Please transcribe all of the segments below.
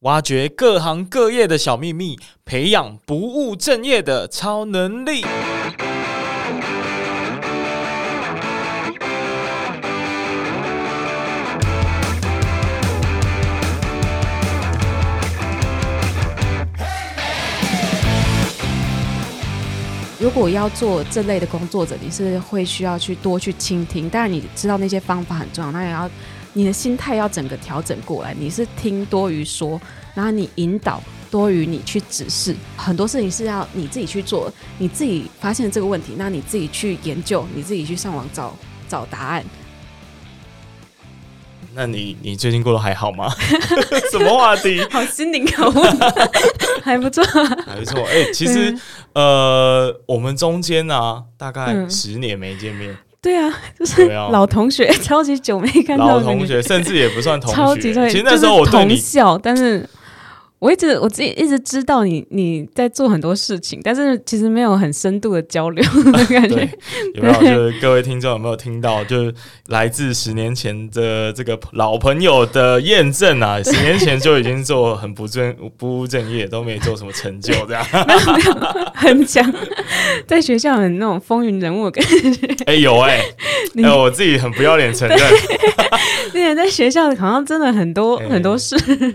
挖掘各行各业的小秘密，培养不务正业的超能力。如果要做这类的工作者，你是会需要去多去倾听，当然你知道那些方法很重要，那也要。你的心态要整个调整过来，你是听多于说，然后你引导多于你去指示，很多事情是要你自己去做，你自己发现这个问题，那你自己去研究，你自己去上网找找答案。那你你最近过得还好吗？什么话题？好心灵拷问，还不错，还不错。哎、欸，其实、嗯、呃，我们中间呢、啊，大概十年没见面。嗯对啊，就是老同学，超级久没看到。老同学，甚至也不算同学。超级对，其实那时候我对你同校，但是。我一直我自己一直知道你你在做很多事情，但是其实没有很深度的交流的 感觉。有没有？就是各位听众有没有听到？就是来自十年前的这个老朋友的验证啊！十年前就已经做很不正不务正业，都没做什么成就，这样。没有没有，很强，在学校很那种风云人物的感觉。哎、欸、有哎、欸，哎、欸、我自己很不要脸承认。之前在学校好像真的很多、欸、很多事，欸、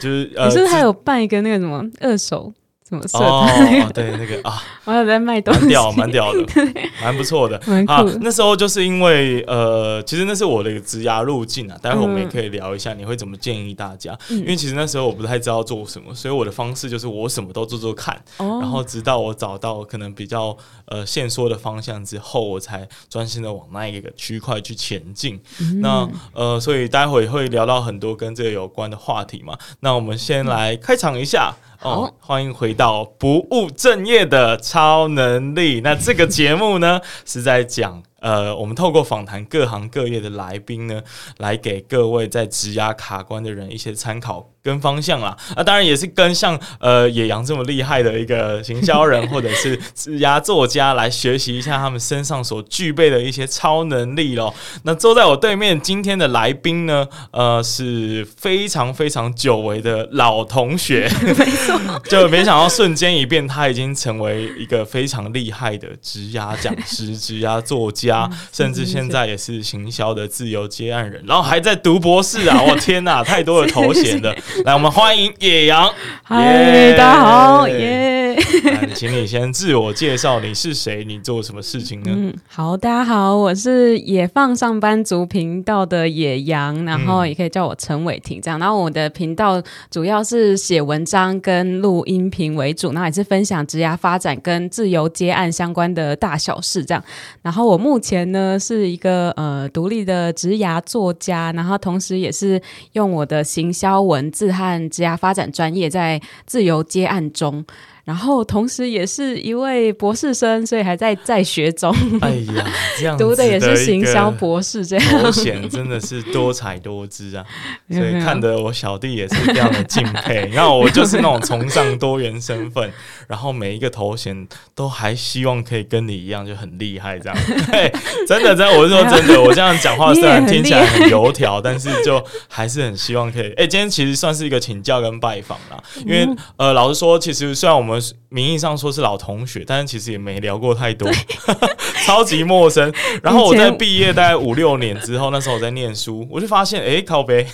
就是呃。还有办一个那个什么二手什么社团，哦，对那个啊，我有在卖东西，蛮屌，蛮屌的，蛮不错的。啊，那时候就是因为呃，其实那是我的一个职涯路径啊，待会我们也可以聊一下，你会怎么建议大家？嗯、因为其实那时候我不太知道做什么，所以我的方式就是我什么都做做看，哦、然后直到我找到可能比较呃线索的方向之后，我才专心的往那一个区块去前进。嗯、那呃，所以待会会聊到很多跟这个有关的话题嘛。那我们先来开场一下。哦，欢迎回到不务正业的超能力。那这个节目呢，是在讲。呃，我们透过访谈各行各业的来宾呢，来给各位在职涯卡关的人一些参考跟方向啦。那、啊、当然也是跟像呃野羊这么厉害的一个行销人或者是职涯作家来学习一下他们身上所具备的一些超能力咯。那坐在我对面今天的来宾呢，呃，是非常非常久违的老同学，没错，就没想到瞬间一变，他已经成为一个非常厉害的职涯讲师、职涯作家。甚至现在也是行销的自由接案人，然后还在读博士啊！我天哪，太多的头衔了。来，我们欢迎野羊。嗨，大家好，耶！请你先自我介绍，你是谁？你做什么事情呢？嗯，好，大家好，我是野放上班族频道的野羊，然后也可以叫我陈伟霆这样。然后我的频道主要是写文章跟录音频为主，然后也是分享职涯发展跟自由接案相关的大小事这样。然后我目前呢是一个呃独立的职涯作家，然后同时也是用我的行销文字和职涯发展专业在自由接案中。然后，同时也是一位博士生，所以还在在学中。哎呀，这样读的也是行销博士，这样头衔真的是多彩多姿啊！所以看得我小弟也是非常的敬佩。然后我就是那种崇尚多元身份，然后每一个头衔都还希望可以跟你一样就很厉害这样。对，真的真的，我是说真的，我这样讲话虽然听起来很油条，但是就还是很希望可以。哎，今天其实算是一个请教跟拜访啦，因为呃，老实说，其实虽然我们。名义上说是老同学，但是其实也没聊过太多，超级陌生。然后我在毕业大概五六年之后，那时候我在念书，我就发现，哎、欸，靠北，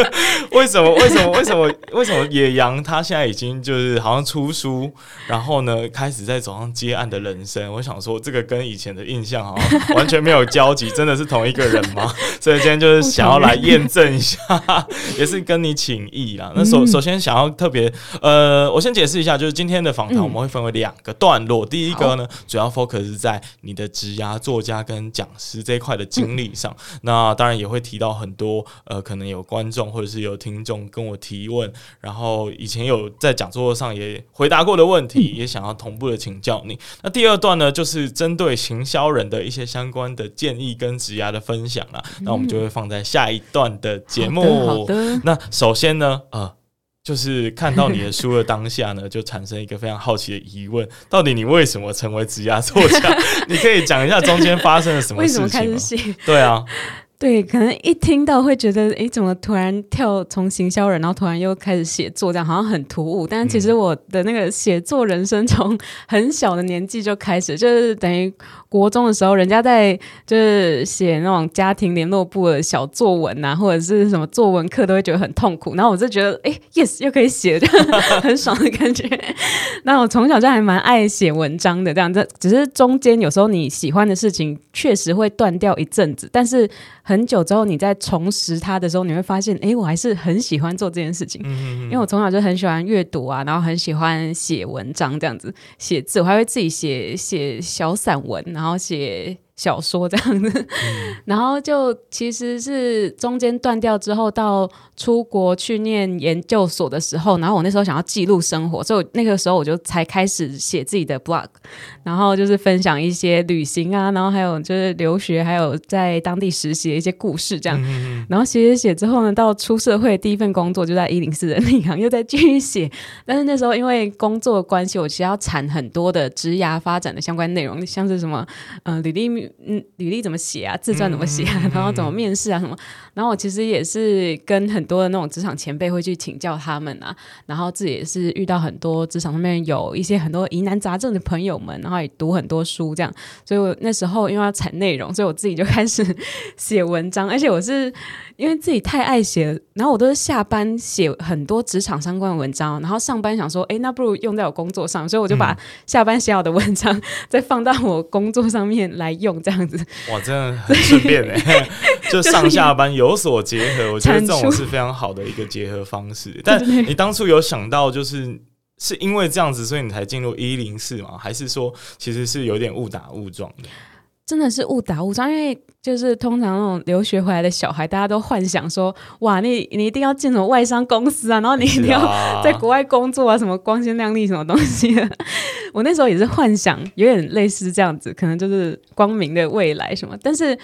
为什么？为什么？为什么？为什么野羊他现在已经就是好像出书，然后呢开始在走上接案的人生？我想说，这个跟以前的印象好像 完全没有交集，真的是同一个人吗？所以今天就是想要来验证一下，也是跟你请益啦。那首首先想要特别，呃，我先解释一下，就是今天的。访谈我们会分为两个段落，第一个呢，主要 focus 在你的职涯作家跟讲师这一块的经历上。那当然也会提到很多呃，可能有观众或者是有听众跟我提问，然后以前有在讲座上也回答过的问题，也想要同步的请教你。那第二段呢，就是针对行销人的一些相关的建议跟职涯的分享啦。那我们就会放在下一段的节目。那首先呢，呃。就是看到你的书的当下呢，就产生一个非常好奇的疑问：到底你为什么成为职涯作家？你可以讲一下中间发生了什么事情吗？为什么开始写？对啊，对，可能一听到会觉得，哎，怎么突然跳从行销人，然后突然又开始写作，这样好像很突兀。但其实我的那个写作人生从很小的年纪就开始，就是等于国中的时候，人家在就是写那种家庭联络簿的小作文啊，或者是什么作文课，都会觉得很痛苦。然后我就觉得，哎，yes，又可以写，就 很爽的感觉。那我从小就还蛮爱写文章的，这样子，只是中间有时候你喜欢的事情确实会断掉一阵子，但是。很久之后，你在重拾它的时候，你会发现，哎，我还是很喜欢做这件事情。嗯嗯嗯。因为我从小就很喜欢阅读啊，然后很喜欢写文章这样子，写字，我还会自己写写小散文，然然后写。小说这样子，嗯、然后就其实是中间断掉之后，到出国去念研究所的时候，然后我那时候想要记录生活，所以那个时候我就才开始写自己的 blog，然后就是分享一些旅行啊，然后还有就是留学，还有在当地实习的一些故事这样。嗯、然后写写写之后呢，到出社会第一份工作就在一零四人力银行，又在继续写。但是那时候因为工作关系，我其实要产很多的职涯发展的相关内容，像是什么呃履历。嗯，履历怎么写啊？自传怎么写啊？然后怎么面试啊？什么？然后我其实也是跟很多的那种职场前辈会去请教他们啊。然后自己也是遇到很多职场上面有一些很多疑难杂症的朋友们，然后也读很多书这样。所以我那时候因为要产内容，所以我自己就开始 写文章，而且我是。因为自己太爱写，然后我都是下班写很多职场相关的文章，然后上班想说，哎，那不如用在我工作上，所以我就把下班写好的文章 再放到我工作上面来用，这样子。哇，真的很顺便哎，就上下班有所结合，我觉得这种是非常好的一个结合方式。但你当初有想到，就是是因为这样子，所以你才进入一零四吗？还是说其实是有点误打误撞的？真的是误打误撞，因为就是通常那种留学回来的小孩，大家都幻想说，哇，你你一定要进什么外商公司啊，然后你一定要在国外工作啊，什么光鲜亮丽什么东西的。我那时候也是幻想，有点类似这样子，可能就是光明的未来什么。但是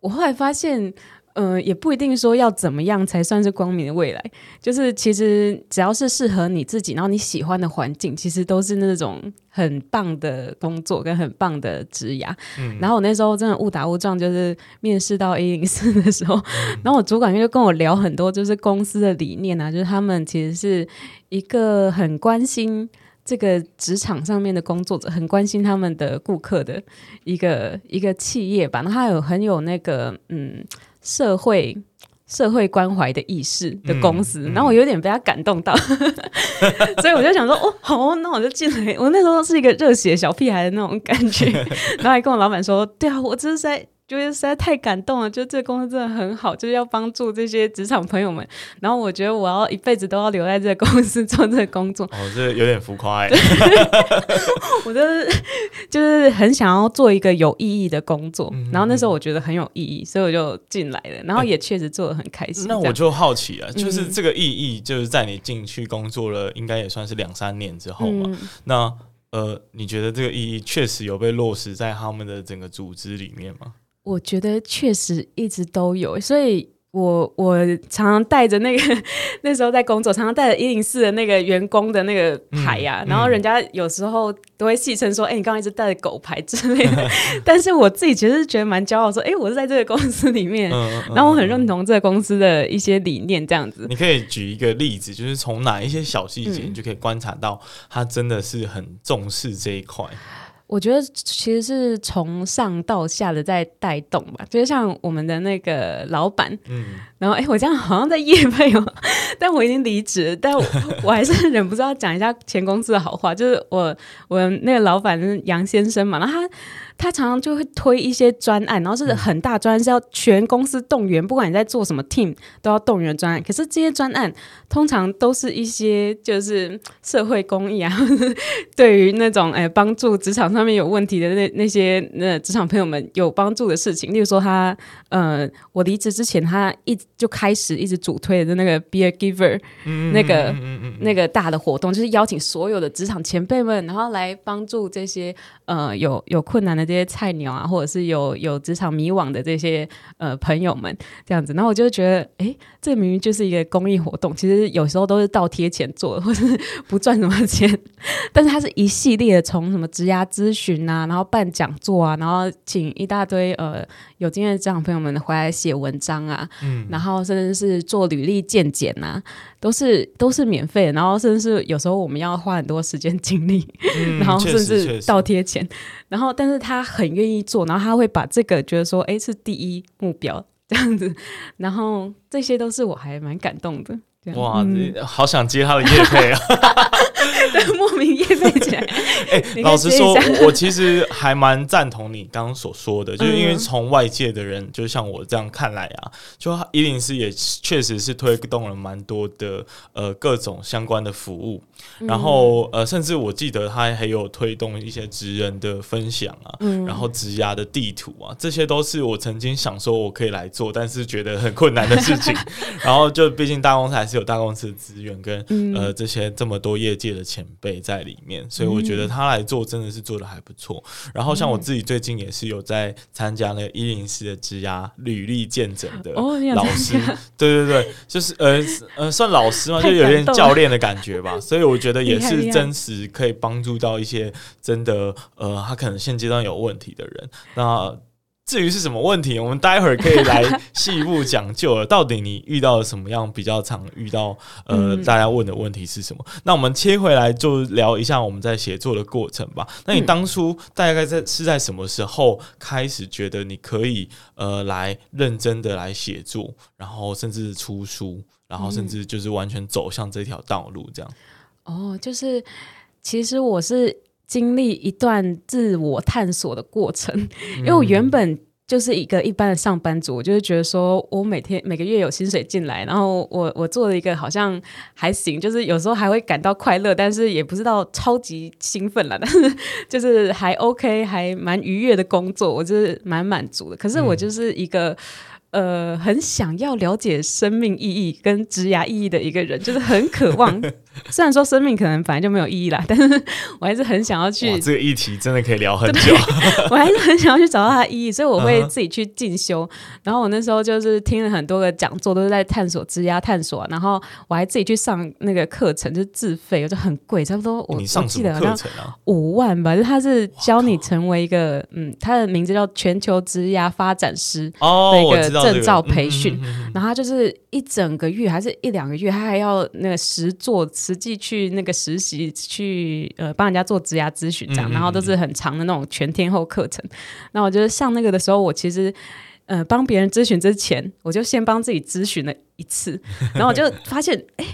我后来发现。嗯、呃，也不一定说要怎么样才算是光明的未来。就是其实只要是适合你自己，然后你喜欢的环境，其实都是那种很棒的工作跟很棒的职涯。嗯、然后我那时候真的误打误撞，就是面试到 A 零四的时候，嗯、然后我主管就跟我聊很多，就是公司的理念啊，就是他们其实是一个很关心这个职场上面的工作者，很关心他们的顾客的一个一个企业吧。然后他有很有那个嗯。社会社会关怀的意识的公司，嗯嗯、然后我有点被他感动到，所以我就想说，哦，好，那我就进来。我那时候是一个热血小屁孩的那种感觉，然后还跟我老板说，对啊，我这是在。觉得实在太感动了，就这个公司真的很好，就是要帮助这些职场朋友们。然后我觉得我要一辈子都要留在这个公司做这个工作。哦，这有点浮夸哎。我就是就是很想要做一个有意义的工作。嗯、然后那时候我觉得很有意义，所以我就进来了。然后也确实做的很开心。欸、那我就好奇了，就是这个意义，就是在你进去工作了，应该也算是两三年之后嘛。嗯、那呃，你觉得这个意义确实有被落实在他们的整个组织里面吗？我觉得确实一直都有，所以我我常常带着那个 那时候在工作，常常带着一零四的那个员工的那个牌呀、啊，嗯、然后人家有时候都会戏称说：“哎、欸，你刚刚一直带着狗牌之类的。”但是我自己其实是觉得蛮骄傲，说：“哎、欸，我是在这个公司里面，嗯、然后我很认同这个公司的一些理念。”这样子，你可以举一个例子，就是从哪一些小细节，你就可以观察到他真的是很重视这一块。我觉得其实是从上到下的在带动吧，就是像我们的那个老板，嗯，然后哎，我这样好像在夜配哦，但我已经离职，但我我还是忍不住要讲一下前公司的好话，就是我我那个老板是杨先生嘛，然后他。他常常就会推一些专案，然后是很大专案，是要全公司动员，不管你在做什么 team 都要动员专案。可是这些专案通常都是一些就是社会公益啊，对于那种哎帮助职场上面有问题的那那些那职场朋友们有帮助的事情。例如说他呃，我离职之前，他一就开始一直主推的那个 Be a Giver，那个那个大的活动，就是邀请所有的职场前辈们，然后来帮助这些呃有有困难的。这些菜鸟啊，或者是有有职场迷惘的这些呃朋友们这样子。然后我就觉得，哎，这明明就是一个公益活动，其实有时候都是倒贴钱做的，或是不赚什么钱。但是它是一系列的，从什么职涯咨询啊，然后办讲座啊，然后请一大堆呃有经验的职场朋友们回来写文章啊，嗯，然后甚至是做履历鉴检啊，都是都是免费的。然后甚至是有时候我们要花很多时间精力，嗯、然后甚至倒贴钱。然后但是他很愿意做，然后他会把这个觉得说，哎，是第一目标这样子。然后这些都是我还蛮感动的。哇，嗯、好想接他的业配啊！莫名业配起来。哎、欸，老实说，我其实还蛮赞同你刚刚所说的，就是因为从外界的人，就像我这样看来啊，就伊林斯也确实是推动了蛮多的呃各种相关的服务，然后呃，甚至我记得他还有推动一些职人的分享啊，然后职涯的地图啊，这些都是我曾经想说我可以来做，但是觉得很困难的事情。然后就毕竟大公司还是。有大公司的资源跟、嗯、呃这些这么多业界的前辈在里面，所以我觉得他来做真的是做的还不错。然后像我自己最近也是有在参加那个一零四的职涯履历见证的老师，哦、对对对，就是呃呃算老师嘛，就有点教练的感觉吧。所以我觉得也是真实可以帮助到一些真的呃他可能现阶段有问题的人。那至于是什么问题，我们待会儿可以来细一步讲究了。到底你遇到了什么样比较常遇到？呃，大家问的问题是什么？嗯、那我们切回来就聊一下我们在写作的过程吧。那你当初大概在是在什么时候开始觉得你可以呃来认真的来写作，然后甚至出书，然后甚至就是完全走向这条道路这样？哦，就是其实我是。经历一段自我探索的过程，因为我原本就是一个一般的上班族，我就是觉得说我每天每个月有薪水进来，然后我我做了一个好像还行，就是有时候还会感到快乐，但是也不知道超级兴奋了，但是就是还 OK，还蛮愉悦的工作，我就是蛮满足的。可是我就是一个。呃，很想要了解生命意义跟职涯意义的一个人，就是很渴望。虽然说生命可能本来就没有意义啦，但是我还是很想要去。这个议题真的可以聊很久。我还是很想要去找到它的意义，所以我会自己去进修。Uh huh. 然后我那时候就是听了很多个讲座，都是在探索枝丫探索。然后我还自己去上那个课程，就是自费，就很贵，差不多我、哦、你上什么课程啊？五万吧，就他是教你成为一个嗯，他的名字叫全球职压发展师哦，那个。证照培训，然后他就是一整个月还是一两个月，他还要那个实做实际去那个实习去呃帮人家做职涯咨询这样，嗯嗯嗯、然后都是很长的那种全天候课程。那我觉得上那个的时候，我其实呃帮别人咨询之前，我就先帮自己咨询了一次，然后我就发现，哎，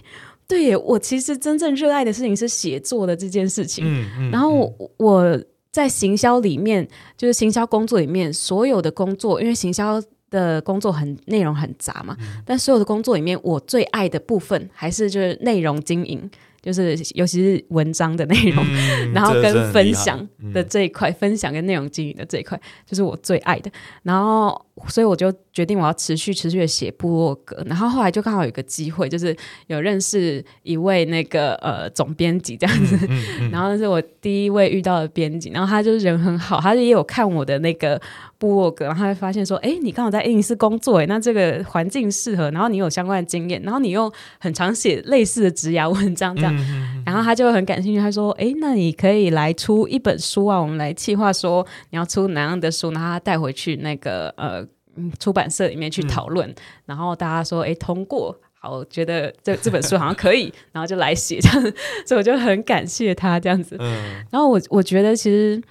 对耶，我其实真正热爱的事情是写作的这件事情。嗯嗯、然后我在行销里面，就是行销工作里面所有的工作，因为行销。的工作很内容很杂嘛，嗯、但所有的工作里面，我最爱的部分还是就是内容经营。就是尤其是文章的内容，嗯、然后跟分享的这一块，嗯、分享跟内容经营的这一块，就是我最爱的。然后，所以我就决定我要持续持续的写部落格。然后后来就刚好有一个机会，就是有认识一位那个呃总编辑这样子。嗯嗯嗯、然后是我第一位遇到的编辑，然后他就是人很好，他就也有看我的那个部落格，然后他会发现说，哎，你刚好在104工作，哎，那这个环境适合，然后你有相关的经验，然后你又很常写类似的职涯文章这样。然后他就很感兴趣，他说：“哎，那你可以来出一本书啊，我们来计划说你要出哪样的书，然后他带回去那个呃出版社里面去讨论。嗯、然后大家说，哎，通过，好，我觉得这这本书好像可以，然后就来写这样子。所以我就很感谢他这样子。嗯、然后我我觉得其实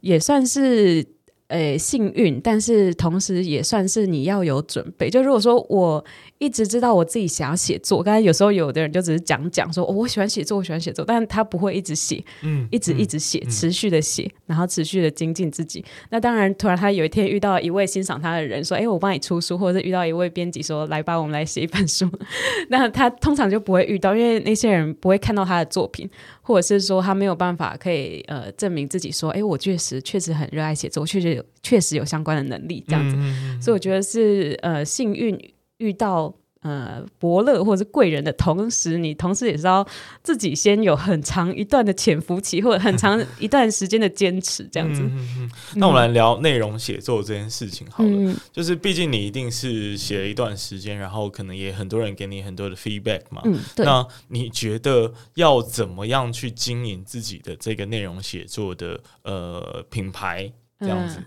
也算是。”诶，幸运，但是同时也算是你要有准备。就如果说我一直知道我自己想要写作，刚才有时候有的人就只是讲讲说，哦，我喜欢写作，我喜欢写作，但他不会一直写，嗯，一直一直写，嗯、持续的写，然后持续的精进自己。嗯、那当然，突然他有一天遇到一位欣赏他的人，说，哎，我帮你出书，或者是遇到一位编辑说，来吧，我们来写一本书。那他通常就不会遇到，因为那些人不会看到他的作品。或者是说他没有办法可以呃证明自己说，哎，我确实确实很热爱写作，确实有确实有相关的能力这样子，所以我觉得是呃幸运遇到呃伯乐或者是贵人的同时，你同时也是要自己先有很长一段的潜伏期，或者很长一段时间的坚持，这样子。嗯嗯嗯、那我们来聊内容写作这件事情好了，嗯、就是毕竟你一定是写了一段时间，然后可能也很多人给你很多的 feedback 嘛。嗯，对。那你觉得要怎么样去经营自己的这个内容写作的呃品牌这样子？嗯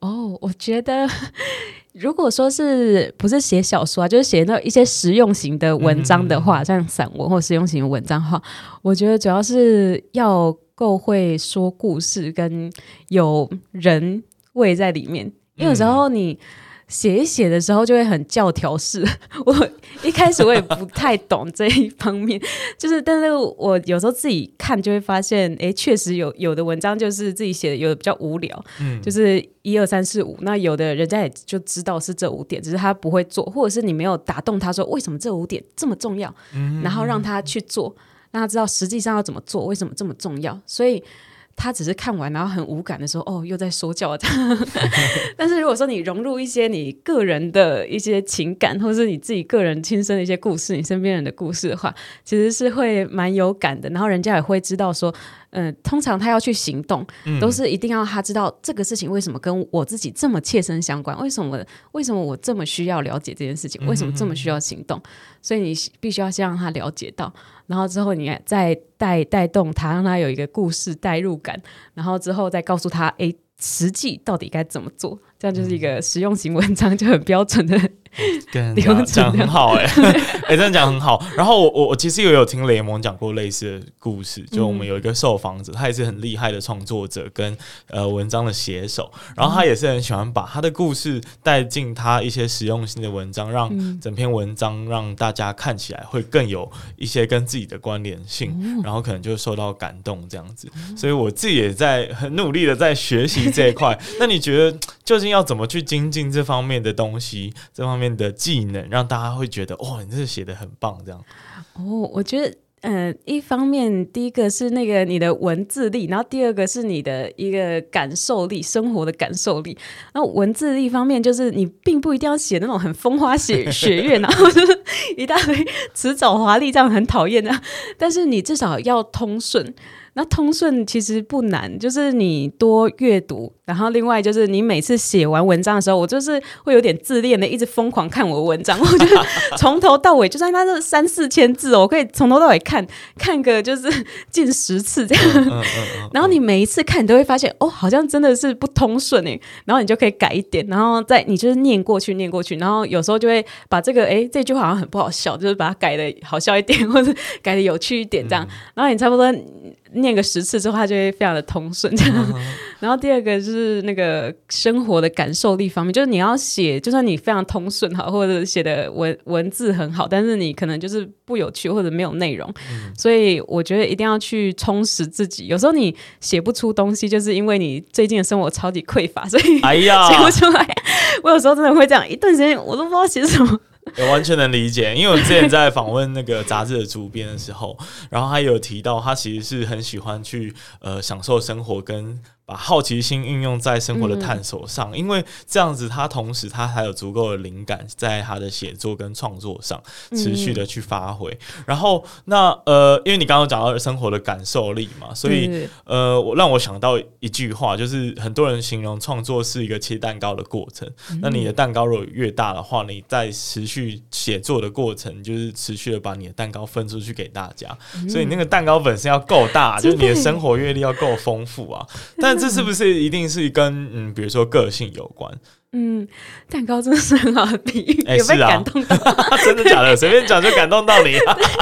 哦，我觉得如果说是不是写小说啊，就是写那一些实用型的文章的话，嗯、像散文或实用型的文章的话，我觉得主要是要够会说故事，跟有人味在里面，因为有时候你。写一写的时候就会很教条式，我一开始我也不太懂这一方面，就是但是我有时候自己看就会发现，哎，确实有有的文章就是自己写的，有的比较无聊，嗯，就是一二三四五，那有的人家也就知道是这五点，只是他不会做，或者是你没有打动他说为什么这五点这么重要，嗯，然后让他去做，让他知道实际上要怎么做，为什么这么重要，所以。他只是看完，然后很无感的说：“哦，又在说教他。”但是如果说你融入一些你个人的一些情感，或者是你自己个人亲身的一些故事，你身边人的故事的话，其实是会蛮有感的。然后人家也会知道说。嗯、呃，通常他要去行动，都是一定要他知道这个事情为什么跟我自己这么切身相关，为什么为什么我这么需要了解这件事情，为什么这么需要行动？所以你必须要先让他了解到，然后之后你再带带动他，让他有一个故事代入感，然后之后再告诉他，哎，实际到底该怎么做？这样就是一个实用型文章，就很标准的。跟讲讲很好哎、欸，哎、欸，真的讲很好。然后我我我其实也有听雷蒙讲过类似的故事，就我们有一个受访者，他也是很厉害的创作者跟呃文章的写手，然后他也是很喜欢把他的故事带进他一些实用性的文章，让整篇文章让大家看起来会更有一些跟自己的关联性，然后可能就受到感动这样子。所以我自己也在很努力的在学习这一块。那你觉得究竟要怎么去精进这方面的东西？这方面？的技能，让大家会觉得哦，你这写得很棒，这样。哦，我觉得，呃，一方面，第一个是那个你的文字力，然后第二个是你的一个感受力，生活的感受力。那文字力方面，就是你并不一定要写那种很风花雪雪月，然后就是一大堆辞藻华丽，这样很讨厌的。但是你至少要通顺。那通顺其实不难，就是你多阅读，然后另外就是你每次写完文章的时候，我就是会有点自恋的，一直疯狂看我的文章，我觉得从头到尾，就算它是三四千字哦，我可以从头到尾看 看个就是近十次这样。然后你每一次看，你都会发现哦，好像真的是不通顺诶，然后你就可以改一点，然后再你就是念过去念过去，然后有时候就会把这个哎这句话好像很不好笑，就是把它改的好笑一点，或者改的有趣一点这样，然后你差不多。念个十次之后，它就会非常的通顺。这样，uh. 然后第二个就是那个生活的感受力方面，就是你要写，就算你非常通顺哈，或者写的文文字很好，但是你可能就是不有趣或者没有内容。嗯、所以我觉得一定要去充实自己。有时候你写不出东西，就是因为你最近的生活超级匮乏，所以哎呀 写不出来。我有时候真的会这样，一段时间我都不知道写什么。我完全能理解，因为我之前在访问那个杂志的主编的时候，然后他有提到，他其实是很喜欢去呃享受生活跟。把好奇心运用在生活的探索上，嗯、因为这样子，他同时他还有足够的灵感，在他的写作跟创作上持续的去发挥。嗯、然后，那呃，因为你刚刚讲到生活的感受力嘛，所以呃，我让我想到一句话，就是很多人形容创作是一个切蛋糕的过程。嗯、那你的蛋糕如果越大的话，你在持续写作的过程，就是持续的把你的蛋糕分出去给大家。嗯、所以那个蛋糕本身要够大，嗯、就是你的生活阅历要够丰富啊。但这是不是一定是跟嗯，比如说个性有关？嗯，蛋糕真的是很好的比喻，欸、有被感动到？啊、真的假的？随便讲就感动到你？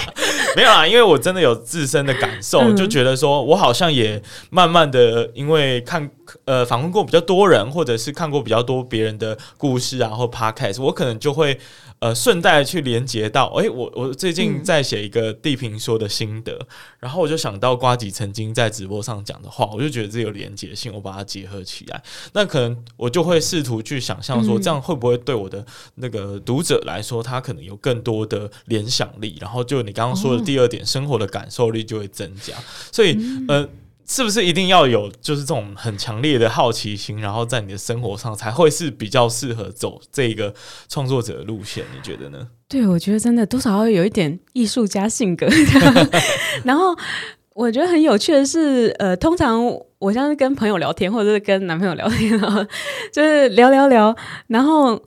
没有啊，因为我真的有自身的感受，嗯、就觉得说我好像也慢慢的，因为看呃访问过比较多人，或者是看过比较多别人的故事啊，或 podcast，我可能就会。呃，顺带去连接到，哎、欸，我我最近在写一个地平说的心得，嗯、然后我就想到瓜吉曾经在直播上讲的话，我就觉得这有连接性，我把它结合起来，那可能我就会试图去想象说，这样会不会对我的那个读者来说，他可能有更多的联想力，然后就你刚刚说的第二点，哦、生活的感受力就会增加，所以呃。是不是一定要有就是这种很强烈的好奇心，然后在你的生活上才会是比较适合走这个创作者的路线？你觉得呢？对，我觉得真的多少要有一点艺术家性格。然后我觉得很有趣的是，呃，通常我像是跟朋友聊天，或者是跟男朋友聊天，然后就是聊聊聊，然后。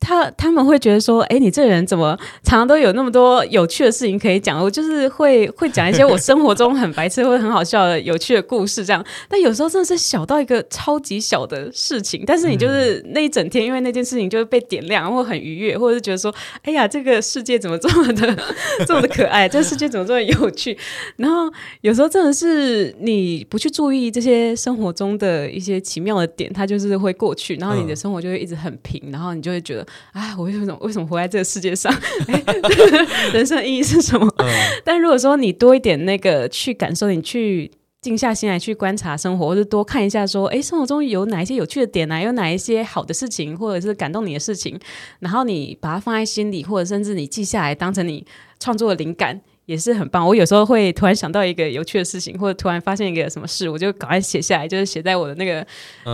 他他们会觉得说，哎，你这人怎么常常都有那么多有趣的事情可以讲？我就是会会讲一些我生活中很白痴或者很好笑的有趣的故事，这样。但有时候真的是小到一个超级小的事情，但是你就是那一整天，因为那件事情就是被点亮，或很愉悦，或者是觉得说，哎呀，这个世界怎么这么的 这么的可爱？这个世界怎么这么有趣？然后有时候真的是你不去注意这些生活中的一些奇妙的点，它就是会过去，然后你的生活就会一直很平，然后你就会觉得。哎，我为什么为什么活在这个世界上？人生意义是什么？嗯、但如果说你多一点那个去感受，你去静下心来去观察生活，或者多看一下，说，哎，生活中有哪一些有趣的点啊？有哪一些好的事情，或者是感动你的事情？然后你把它放在心里，或者甚至你记下来，当成你创作的灵感。也是很棒。我有时候会突然想到一个有趣的事情，或者突然发现一个什么事，我就赶快写下来，就是写在我的那个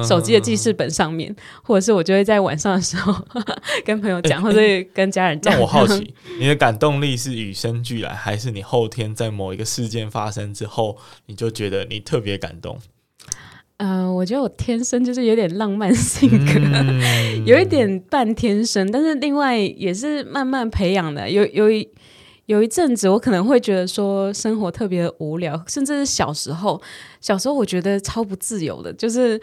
手机的记事本上面，嗯、或者是我就会在晚上的时候跟朋友讲，欸、或者跟家人讲。那我好奇，你的感动力是与生俱来，还是你后天在某一个事件发生之后，你就觉得你特别感动？嗯、呃，我觉得我天生就是有点浪漫性格，嗯、有一点半天生，但是另外也是慢慢培养的，有有一。有一阵子，我可能会觉得说生活特别无聊，甚至是小时候，小时候我觉得超不自由的，就是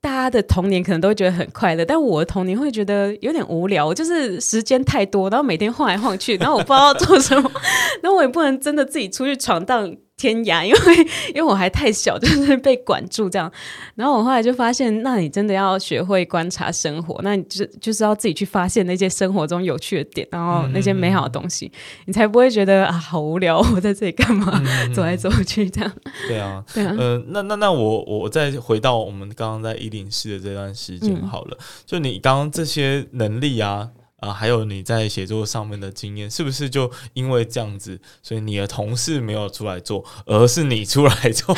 大家的童年可能都会觉得很快乐，但我的童年会觉得有点无聊，就是时间太多，然后每天晃来晃去，然后我不知道做什么，然后我也不能真的自己出去闯荡。天涯，因为因为我还太小，就是被管住这样。然后我后来就发现，那你真的要学会观察生活，那你就就是要自己去发现那些生活中有趣的点，然后那些美好的东西，嗯、你才不会觉得啊好无聊，我在这里干嘛？嗯、走来走去这样。对啊，对啊。呃，那那那我我再回到我们刚刚在一零四的这段时间好了，嗯、就你刚刚这些能力啊。啊，还有你在写作上面的经验，是不是就因为这样子，所以你的同事没有出来做，而是你出来做？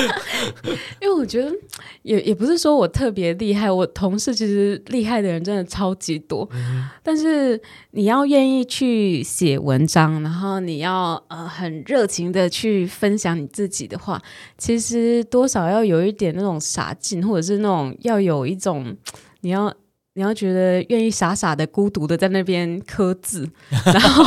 因为我觉得也也不是说我特别厉害，我同事其实厉害的人真的超级多。嗯、但是你要愿意去写文章，然后你要呃很热情的去分享你自己的话，其实多少要有一点那种傻劲，或者是那种要有一种你要。你要觉得愿意傻傻的、孤独的在那边刻字，然后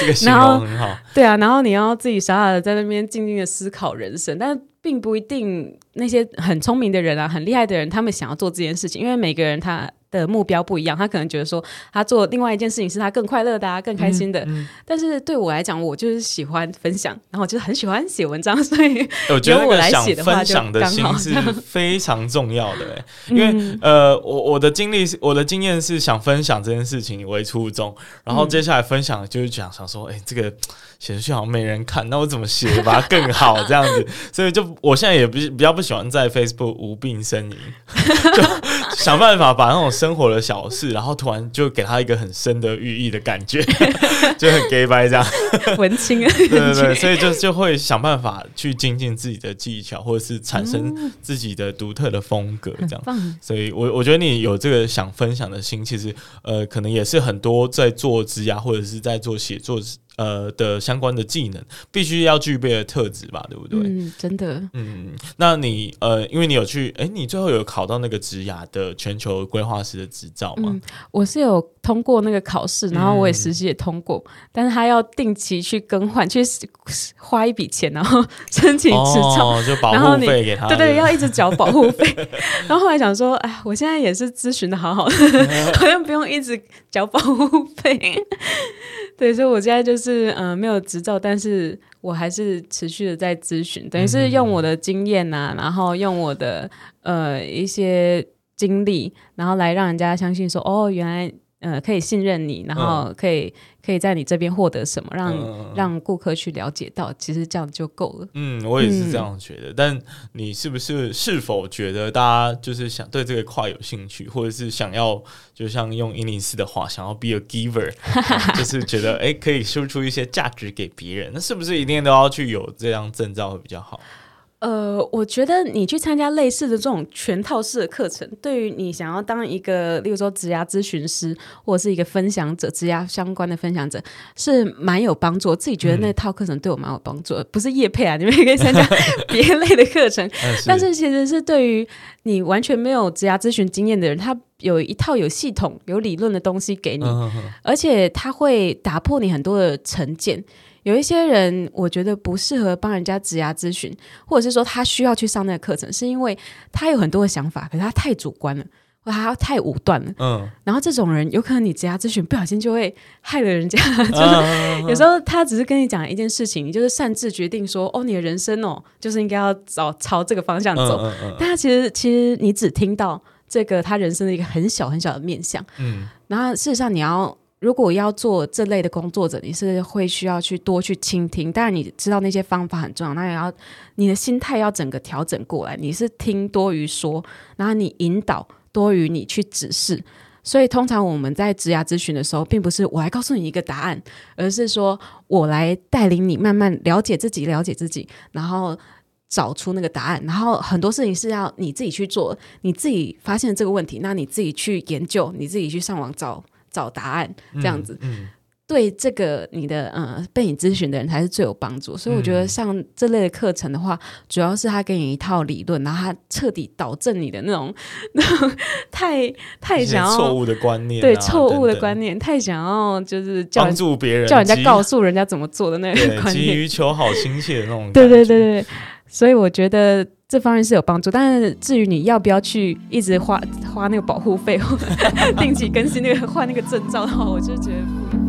这个形容很好，对啊，然后你要自己傻傻的在那边静静的思考人生，但并不一定那些很聪明的人啊、很厉害的人，他们想要做这件事情，因为每个人他。的目标不一样，他可能觉得说他做另外一件事情是他更快乐的啊，更开心的。嗯嗯、但是对我来讲，我就是喜欢分享，然后就是很喜欢写文章，所以 我觉得我来写的话，就刚好分享的心是非常重要的、欸。因为、嗯、呃，我我的经历是，我的经验是想分享这件事情为初衷，然后接下来分享就是讲想说，哎、欸，这个。写出去好像没人看，那我怎么写把它更好这样子？所以就我现在也不比较不喜欢在 Facebook 无病呻吟，就想办法把那种生活的小事，然后突然就给他一个很深的寓意的感觉，就很 gay 掰这样文青。对对对，所以就就会想办法去精进自己的技巧，或者是产生自己的独特的风格这样。所以我我觉得你有这个想分享的心，其实呃，可能也是很多在做职涯或者是在做写作。呃的相关的技能，必须要具备的特质吧，对不对？嗯，真的。嗯，那你呃，因为你有去，哎，你最后有考到那个职涯的全球规划师的执照吗？嗯，我是有通过那个考试，然后我也实习也通过，嗯、但是他要定期去更换，去 花一笔钱，然后申请执照，哦、就保护费给他，对对，要一直缴保护费。然后后来想说，哎，我现在也是咨询的好好的，好像不用一直缴保护费。对，所以我现在就是嗯、呃，没有执照，但是我还是持续的在咨询，等于是用我的经验呐、啊，然后用我的呃一些经历，然后来让人家相信说，哦，原来。呃，可以信任你，然后可以、嗯、可以在你这边获得什么，让、嗯、让顾客去了解到，其实这样就够了。嗯，我也是这样觉得。嗯、但你是不是是否觉得大家就是想对这个跨有兴趣，或者是想要，就像用104的话，想要 be a giver，、嗯、就是觉得哎，可以输出一些价值给别人，那是不是一定都要去有这样证照会比较好？呃，我觉得你去参加类似的这种全套式的课程，对于你想要当一个，例如说职涯咨询师，或者是一个分享者，职涯相关的分享者，是蛮有帮助。我自己觉得那套课程对我蛮有帮助的，嗯、不是业配啊，你们也可以参加 别类的课程。但是其实是对于你完全没有职涯咨询经验的人，他有一套有系统、有理论的东西给你，嗯、而且他会打破你很多的成见。有一些人，我觉得不适合帮人家职涯咨询，或者是说他需要去上那个课程，是因为他有很多的想法，可是他太主观了，或者他太武断了。嗯，然后这种人有可能你职涯咨询不小心就会害了人家。就是有时候他只是跟你讲一件事情，你就是擅自决定说，哦，你的人生哦，就是应该要找朝这个方向走。嗯嗯嗯，但他其实其实你只听到这个他人生的一个很小很小的面相。嗯，然后事实上你要。如果要做这类的工作者，你是会需要去多去倾听。当然，你知道那些方法很重要，那也要你的心态要整个调整过来。你是听多于说，然后你引导多于你去指示。所以，通常我们在职涯咨询的时候，并不是我来告诉你一个答案，而是说我来带领你慢慢了解自己，了解自己，然后找出那个答案。然后很多事情是要你自己去做，你自己发现这个问题，那你自己去研究，你自己去上网找。找答案这样子，嗯嗯、对这个你的呃被你咨询的人才是最有帮助。所以我觉得像这类的课程的话，主要是他给你一套理论，然后他彻底导正你的那种那种太太想要错误的观念、啊，对错误的观念，太想要就是叫帮助别人，叫人家告诉人家怎么做的那个观念，急于求好心切的那种。对对对对，所以我觉得。这方面是有帮助，但是至于你要不要去一直花花那个保护费，定期更新那个换那个证照的话，我就觉得。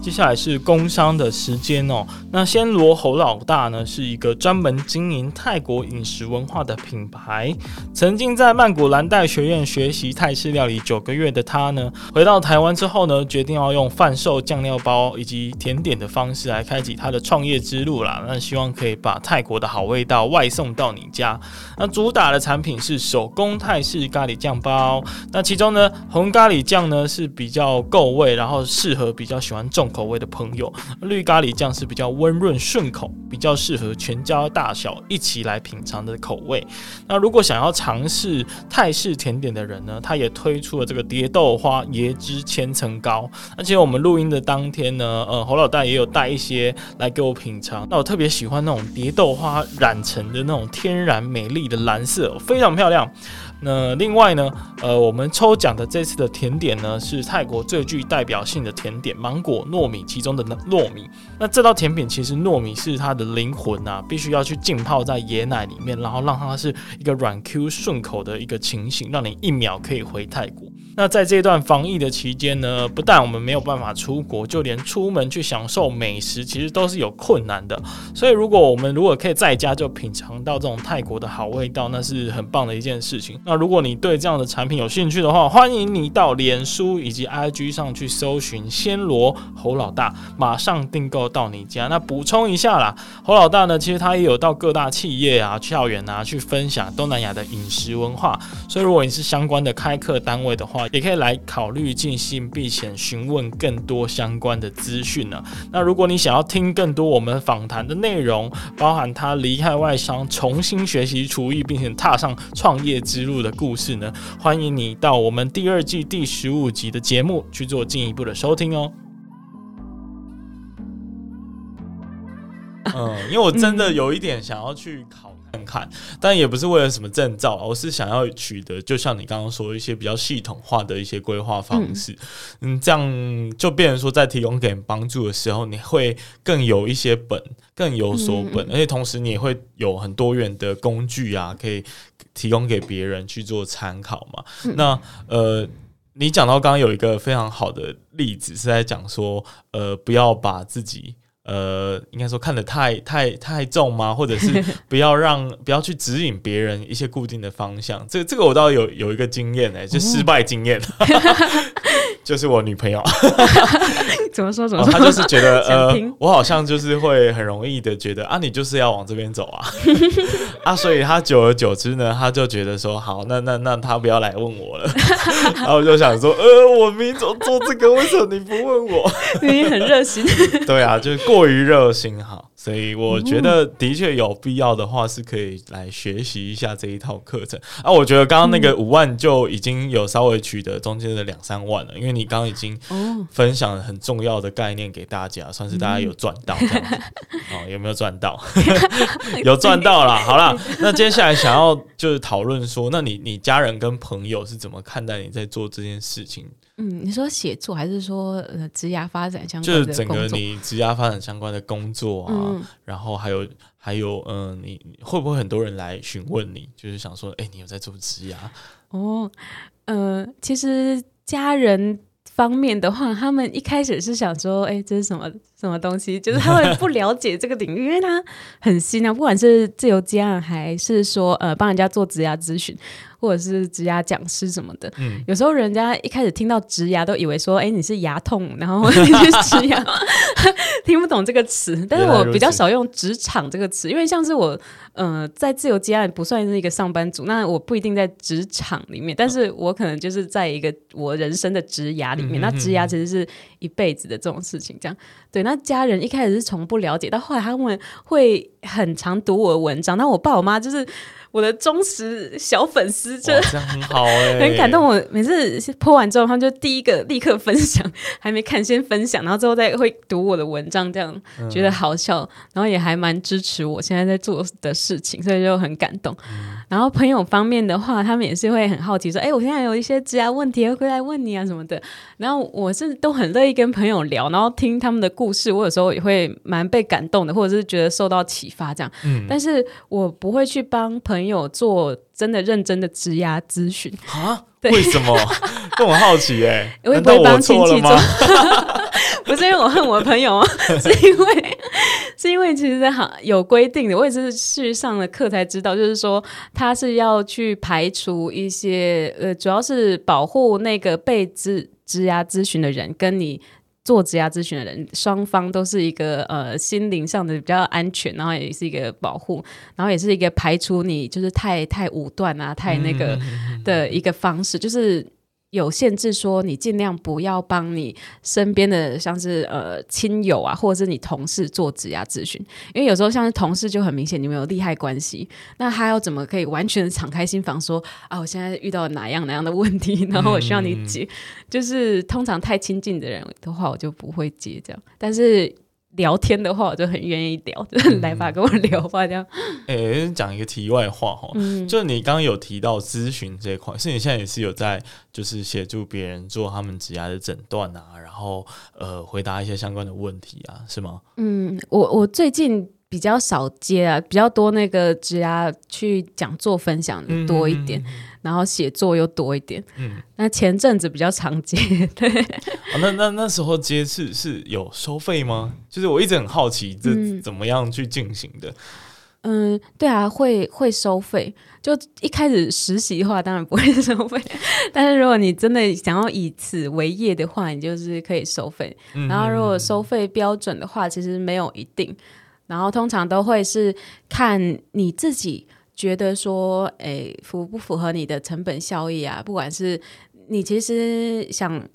接下来是工商的时间哦。那暹罗侯老大呢，是一个专门经营泰国饮食文化的品牌。曾经在曼谷蓝带学院学习泰式料理九个月的他呢，回到台湾之后呢，决定要用贩售酱料包以及甜点的方式来开启他的创业之路啦。那希望可以把泰国的好味道外送到你家。那主打的产品是手工泰式咖喱酱包。那其中呢，红咖喱酱呢是比较够味，然后适合比较喜欢重口味的朋友，绿咖喱酱是比较温润顺口，比较适合全家大小一起来品尝的口味。那如果想要尝试泰式甜点的人呢，他也推出了这个蝶豆花椰汁千层糕。而且我们录音的当天呢，呃，侯老大也有带一些来给我品尝。那我特别喜欢那种蝶豆花染成的那种天然美丽的蓝色，非常漂亮。那另外呢，呃，我们抽奖的这次的甜点呢，是泰国最具代表性的甜点——芒果糯米其中的糯米。那这道甜品其实糯米是它的灵魂啊，必须要去浸泡在椰奶里面，然后让它是一个软 Q 顺口的一个情形，让你一秒可以回泰国。那在这段防疫的期间呢，不但我们没有办法出国，就连出门去享受美食，其实都是有困难的。所以，如果我们如果可以在家就品尝到这种泰国的好味道，那是很棒的一件事情。那如果你对这样的产品有兴趣的话，欢迎你到脸书以及 IG 上去搜寻暹罗侯老大，马上订购到你家。那补充一下啦，侯老大呢，其实他也有到各大企业啊、校园啊去分享东南亚的饮食文化。所以如果你是相关的开课单位的话，也可以来考虑进行并且询问更多相关的资讯呢。那如果你想要听更多我们访谈的内容，包含他离开外商重新学习厨艺，并且踏上创业之路的故事呢，欢迎你到我们第二季第十五集的节目去做进一步的收听哦。嗯，因为我真的有一点想要去考看看，但也不是为了什么证照，我是想要取得，就像你刚刚说一些比较系统化的一些规划方式。嗯，这样就变成说，在提供给人帮助的时候，你会更有一些本，更有所本，而且同时你也会有很多元的工具啊，可以。提供给别人去做参考嘛？嗯、那呃，你讲到刚刚有一个非常好的例子，是在讲说，呃，不要把自己呃，应该说看得太太太重吗？或者是 不要让不要去指引别人一些固定的方向。这个这个我倒有有一个经验哎、欸，就失败经验，哦、就是我女朋友。怎么说？怎么说？哦、他就是觉得 呃，我好像就是会很容易的觉得啊，你就是要往这边走啊 啊，所以他久而久之呢，他就觉得说，好，那那那他不要来问我了。然后我就想说，呃，我明总做这个，为什么你不问我？你很热心。对啊，就是过于热心哈。所以我觉得的确有必要的话，是可以来学习一下这一套课程啊。我觉得刚刚那个五万就已经有稍微取得中间的两三万了，因为你刚刚已经分享了很重要的概念给大家，算是大家有赚到这样子。哦，有没有赚到？有赚到啦。好啦，那接下来想要就是讨论说，那你你家人跟朋友是怎么看待你在做这件事情？嗯，你说写作还是说呃职涯发展相关的？就是整个你职涯发展相关的工作啊，嗯、然后还有还有嗯、呃，你会不会很多人来询问你，就是想说，哎，你有在做职涯？哦，呃，其实家人方面的话，他们一开始是想说，哎，这是什么什么东西？就是他会不了解这个领域，因为他很新啊，不管是自由接案还是说呃帮人家做职涯咨询。或者是职涯讲师什么的，嗯、有时候人家一开始听到职涯都以为说，哎、欸，你是牙痛，然后 你去职牙，听不懂这个词。但是我比较少用职场这个词，因为像是我，呃，在自由接案不算是一个上班族，那我不一定在职场里面，但是我可能就是在一个我人生的职涯里面。嗯、哼哼，那职涯其实是一辈子的这种事情，这样对。那家人一开始是从不了解，到后来他们会很常读我的文章，那我爸我妈就是。我的忠实小粉丝，这样很好 很感动。我每次 po 完之后，他们就第一个立刻分享，还没看先分享，然后之后再会读我的文章，这样、嗯、觉得好笑，然后也还蛮支持我现在在做的事情，所以就很感动。嗯、然后朋友方面的话，他们也是会很好奇说：“哎、欸，我现在有一些职涯问题，会来问你啊什么的。”然后我是都很乐意跟朋友聊，然后听他们的故事。我有时候也会蛮被感动的，或者是觉得受到启发这样。嗯，但是我不会去帮。朋友做真的认真的职涯咨询啊？为什么？这我好奇哎、欸！我也不会帮亲戚做，不是因为我恨我的朋友，是因为是因为其实哈有规定的，我也是去上了课才知道，就是说他是要去排除一些呃，主要是保护那个被职职涯咨询的人跟你。做职业咨询的人，双方都是一个呃心灵上的比较安全，然后也是一个保护，然后也是一个排除你就是太太武断啊，太那个的一个方式，就是。有限制，说你尽量不要帮你身边的像是呃亲友啊，或者是你同事做职涯咨询，因为有时候像是同事就很明显你们有利害关系，那他要怎么可以完全的敞开心房说啊，我现在遇到哪样哪样的问题，然后我需要你解，嗯、就是通常太亲近的人的话，我就不会接这样，但是。聊天的话，我就很愿意聊，就是来吧，跟我聊吧，这样。哎、欸，讲一个题外话哈，嗯、就你刚刚有提到咨询这一块，是你现在也是有在，就是协助别人做他们职涯的诊断啊，然后呃，回答一些相关的问题啊，是吗？嗯，我我最近比较少接啊，比较多那个职涯去讲座分享的多一点。嗯嗯嗯然后写作又多一点，嗯，那前阵子比较常接，对，哦、那那那时候接是是有收费吗？就是我一直很好奇，这怎么样去进行的？嗯，对啊，会会收费。就一开始实习的话，当然不会 收费，但是如果你真的想要以此为业的话，你就是可以收费。嗯、然后如果收费标准的话，其实没有一定，然后通常都会是看你自己。觉得说，诶，符不符合你的成本效益啊？不管是你其实想。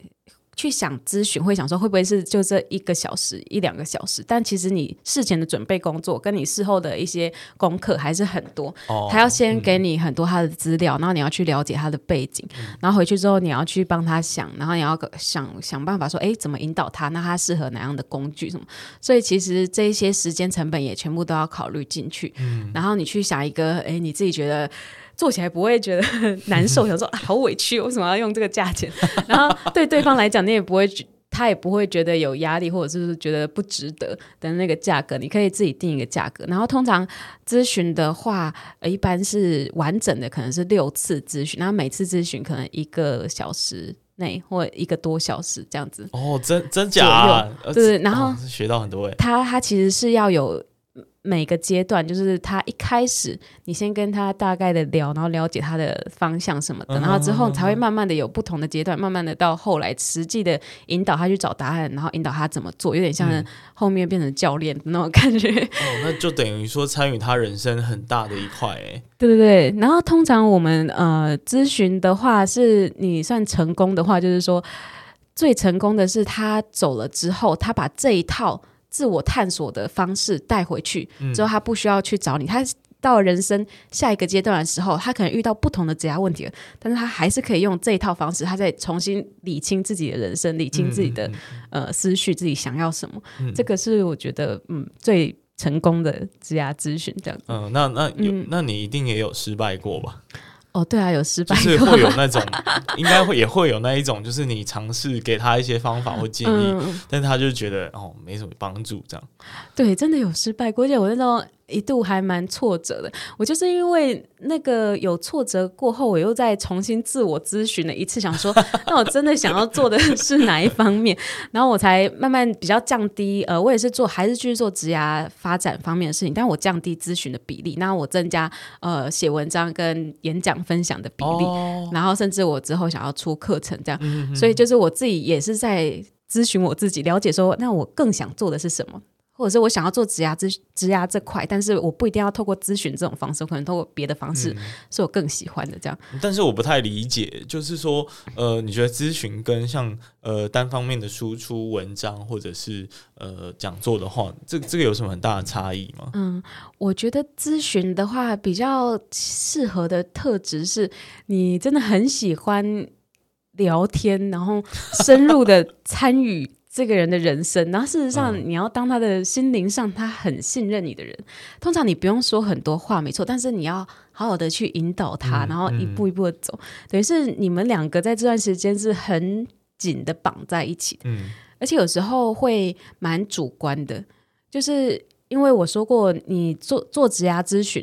去想咨询，会想说会不会是就这一个小时一两个小时？但其实你事前的准备工作跟你事后的一些功课还是很多。哦，他要先给你很多他的资料，嗯、然后你要去了解他的背景，嗯、然后回去之后你要去帮他想，然后你要想想办法说，哎，怎么引导他？那他适合哪样的工具什么？所以其实这一些时间成本也全部都要考虑进去。嗯，然后你去想一个，哎，你自己觉得。做起来不会觉得 难受，想说啊，好委屈，为什么要用这个价钱？然后对对方来讲，你也不会，他也不会觉得有压力，或者是觉得不值得的那个价格，你可以自己定一个价格。然后通常咨询的话，一般是完整的，可能是六次咨询，然后每次咨询可能一个小时内或一个多小时这样子。哦，真真假啊？对，然后、哦、学到很多诶。他他其实是要有。每个阶段，就是他一开始，你先跟他大概的聊，然后了解他的方向什么的，然后之后才会慢慢的有不同的阶段，慢慢的到后来实际的引导他去找答案，然后引导他怎么做，有点像后面变成教练那种感觉。哦，那就等于说参与他人生很大的一块，哎。对对对，然后通常我们呃咨询的话，是你算成功的话，就是说最成功的是他走了之后，他把这一套。自我探索的方式带回去之后，他不需要去找你。他到人生下一个阶段的时候，他可能遇到不同的职业问题了，但是他还是可以用这一套方式，他再重新理清自己的人生，理清自己的、嗯、呃思绪，自己想要什么。嗯、这个是我觉得嗯最成功的职业咨询这样。嗯，那那有、嗯、那你一定也有失败过吧？哦，对啊，有失败，就是会有那种，应该会也会有那一种，就是你尝试给他一些方法或建议，嗯、但是他就觉得哦没什么帮助，这样。对，真的有失败过，而且我那种。一度还蛮挫折的，我就是因为那个有挫折过后，我又再重新自我咨询了一次，想说，那我真的想要做的是哪一方面，然后我才慢慢比较降低，呃，我也是做还是继续做职涯发展方面的事情，但我降低咨询的比例，然后我增加呃写文章跟演讲分享的比例，哦、然后甚至我之后想要出课程这样，嗯、所以就是我自己也是在咨询我自己，了解说，那我更想做的是什么。或者是我想要做职涯咨职涯这块，但是我不一定要透过咨询这种方式，我可能透过别的方式，嗯、是我更喜欢的这样。但是我不太理解，就是说，呃，你觉得咨询跟像呃单方面的输出文章或者是呃讲座的话，这这个有什么很大的差异吗？嗯，我觉得咨询的话比较适合的特质是，你真的很喜欢聊天，然后深入的参与。这个人的人生，然后事实上，你要当他的心灵上，他很信任你的人。通常你不用说很多话，没错，但是你要好好的去引导他，然后一步一步的走。等于是你们两个在这段时间是很紧的绑在一起的，而且有时候会蛮主观的，就是因为我说过，你做做职涯咨询。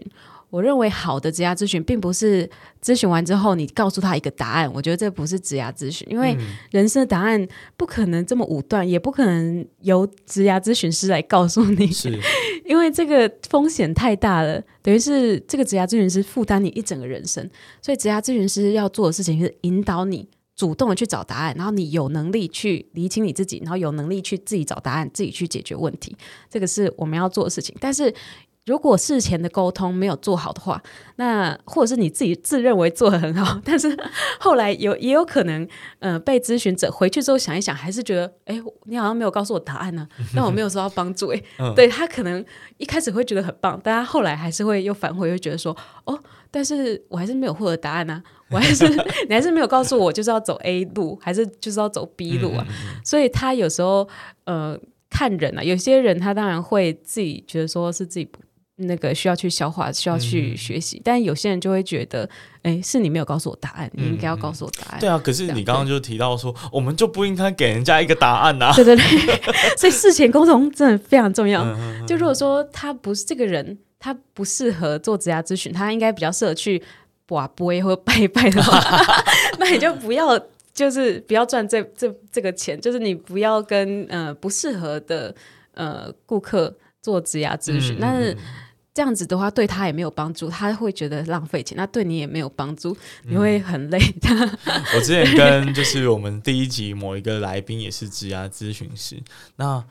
我认为好的职涯咨询，并不是咨询完之后你告诉他一个答案。我觉得这不是职涯咨询，因为人生的答案不可能这么武断，也不可能由职涯咨询师来告诉你。是，因为这个风险太大了，等于是这个职涯咨询师负担你一整个人生。所以职涯咨询师要做的事情是引导你主动的去找答案，然后你有能力去厘清你自己，然后有能力去自己找答案，自己去解决问题。这个是我们要做的事情，但是。如果事前的沟通没有做好的话，那或者是你自己自认为做的很好，但是后来有也有可能，呃，被咨询者回去之后想一想，还是觉得，哎，你好像没有告诉我答案呢、啊，但我没有收到帮助，哎，嗯、对他可能一开始会觉得很棒，但他后来还是会又反悔，又觉得说，哦，但是我还是没有获得答案呢、啊，我还是 你还是没有告诉我就是要走 A 路，还是就是要走 B 路啊，所以他有时候呃看人啊，有些人他当然会自己觉得说是自己不。那个需要去消化，需要去学习，嗯、但有些人就会觉得，哎，是你没有告诉我答案，嗯、你应该要告诉我答案。对啊，可是你刚刚就提到说，我们就不应该给人家一个答案呐、啊。对 对对，所以事前沟通真的非常重要。嗯、就如果说他不是这个人，他不适合做职涯咨询，他应该比较适合去拔杯或拜拜的话，那你就不要，就是不要赚这这这个钱，就是你不要跟呃不适合的呃顾客做职涯咨询，嗯、但是。这样子的话，对他也没有帮助，他会觉得浪费钱，那对你也没有帮助，你会很累的。嗯、我之前跟就是我们第一集某一个来宾也是职涯咨询师，那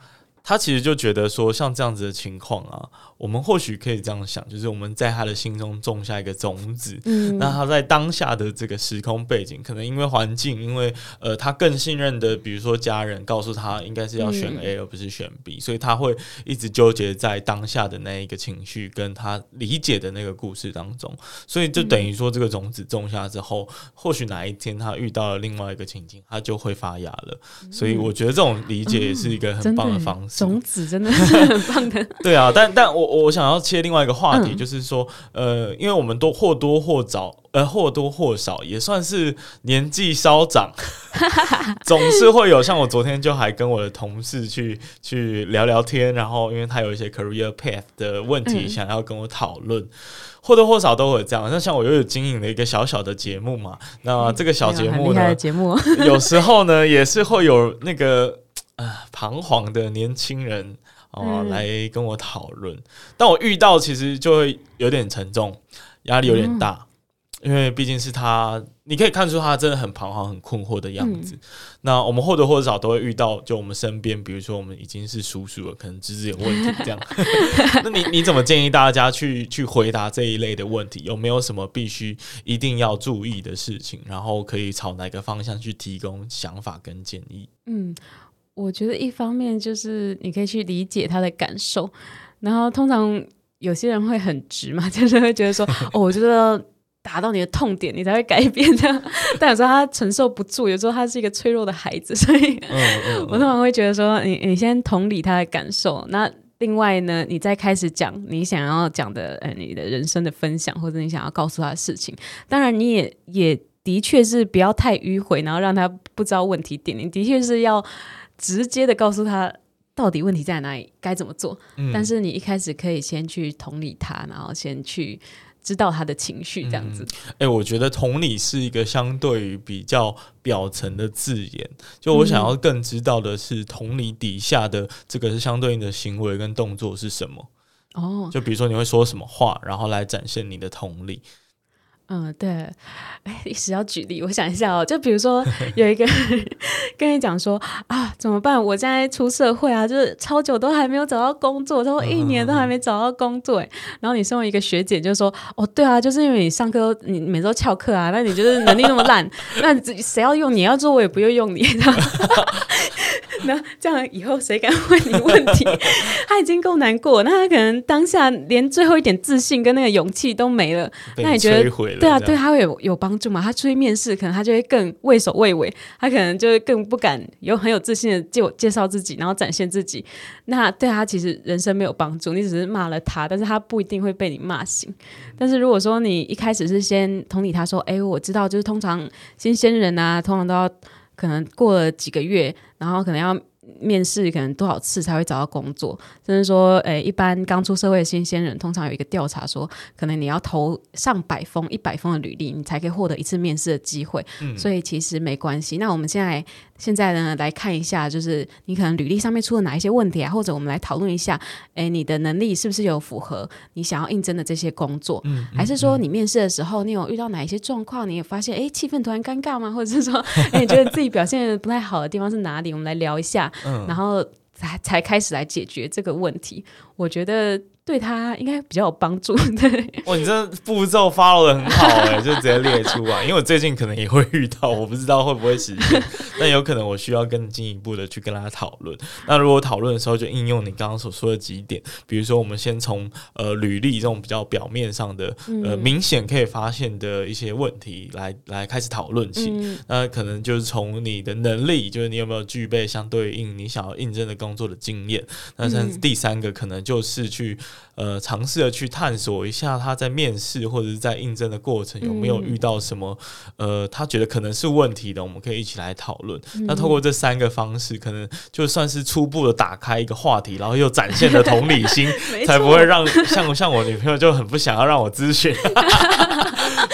他其实就觉得说，像这样子的情况啊。我们或许可以这样想，就是我们在他的心中种下一个种子，嗯，那他在当下的这个时空背景，可能因为环境，因为呃，他更信任的，比如说家人告诉他应该是要选 A 而不是选 B，嗯，所以他会一直纠结在当下的那一个情绪跟他理解的那个故事当中，所以就等于说这个种子种下之后，或许哪一天他遇到了另外一个情境，他就会发芽了。所以我觉得这种理解也是一个很棒的方式。嗯，种子真的是很棒的。对啊，但但我。我想要切另外一个话题，就是说，呃，因为我们都或多或少，呃，或多或少也算是年纪稍长，总是会有。像我昨天就还跟我的同事去去聊聊天，然后因为他有一些 career path 的问题想要跟我讨论，嗯、或多或少都会这样。那像我又有经营了一个小小的节目嘛，那这个小节目呢，节目有时候呢也是会有那个呃彷徨的年轻人。哦、呃嗯、来跟我讨论。但我遇到其实就会有点沉重，压力有点大。嗯因为毕竟是他，你可以看出他真的很彷徨、很困惑的样子。嗯、那我们或多或少都会遇到，就我们身边，比如说我们已经是叔叔了，可能侄子有问题这样。那你你怎么建议大家去去回答这一类的问题？有没有什么必须一定要注意的事情？然后可以朝哪个方向去提供想法跟建议？嗯，我觉得一方面就是你可以去理解他的感受，然后通常有些人会很直嘛，就是会觉得说，哦，我觉得。达到你的痛点，你才会改变这样。但有时候他承受不住，有时候他是一个脆弱的孩子，所以我通常会觉得说，你你先同理他的感受。那另外呢，你再开始讲你想要讲的，呃，你的人生的分享，或者你想要告诉他的事情。当然，你也也的确是不要太迂回，然后让他不知道问题点。你的确是要直接的告诉他到底问题在哪里，该怎么做。嗯。但是你一开始可以先去同理他，然后先去。知道他的情绪这样子，哎、嗯欸，我觉得同理是一个相对于比较表层的字眼。就我想要更知道的是，同理底下的这个是相对应的行为跟动作是什么？哦，就比如说你会说什么话，然后来展现你的同理。嗯，对，哎，一时要举例，我想一下哦，就比如说有一个跟你讲说啊，怎么办？我现在出社会啊，就是超久都还没有找到工作，他说一年都还没找到工作，哎，然后你身为一个学姐，就说哦，对啊，就是因为你上课你每周翘课啊，那你就是能力那么烂，那谁要用你？要做我也不用用你。那这样以后谁敢问你问题？他已经够难过，那他可能当下连最后一点自信跟那个勇气都没了。那你觉得对啊，对他会有有帮助吗？他出去面试，可能他就会更畏首畏尾，他可能就会更不敢有很有自信的介介绍自己，然后展现自己。那对他其实人生没有帮助，你只是骂了他，但是他不一定会被你骂醒。但是如果说你一开始是先同理他说，哎，我知道，就是通常新鲜人啊，通常都要可能过了几个月，然后可能要。面试可能多少次才会找到工作？甚至说，诶、欸，一般刚出社会的新鲜人，通常有一个调查说，可能你要投上百封、一百封的履历，你才可以获得一次面试的机会。嗯。所以其实没关系。那我们现在现在呢，来看一下，就是你可能履历上面出了哪一些问题啊？或者我们来讨论一下，诶、欸，你的能力是不是有符合你想要应征的这些工作？嗯。还是说你面试的时候，你有遇到哪一些状况？你有发现，诶、欸，气氛突然尴尬吗？或者是说，诶、欸，你觉得自己表现不太好的地方是哪里？我们来聊一下。嗯，然后才才开始来解决这个问题，我觉得。对他应该比较有帮助。对，哇，你这步骤 follow 的很好哎，就直接列出来。因为我最近可能也会遇到，我不知道会不会实现，但有可能我需要更进一步的去跟大家讨论。那如果讨论的时候，就应用你刚刚所说的几点，比如说我们先从呃履历这种比较表面上的呃明显可以发现的一些问题来来开始讨论起。嗯、那可能就是从你的能力，就是你有没有具备相对应你想要应征的工作的经验。那像第三个可能就是去。呃，尝试着去探索一下他在面试或者是在应征的过程有没有遇到什么、嗯、呃，他觉得可能是问题的，我们可以一起来讨论。嗯、那透过这三个方式，可能就算是初步的打开一个话题，然后又展现了同理心，才不会让像像我女朋友就很不想要让我咨询。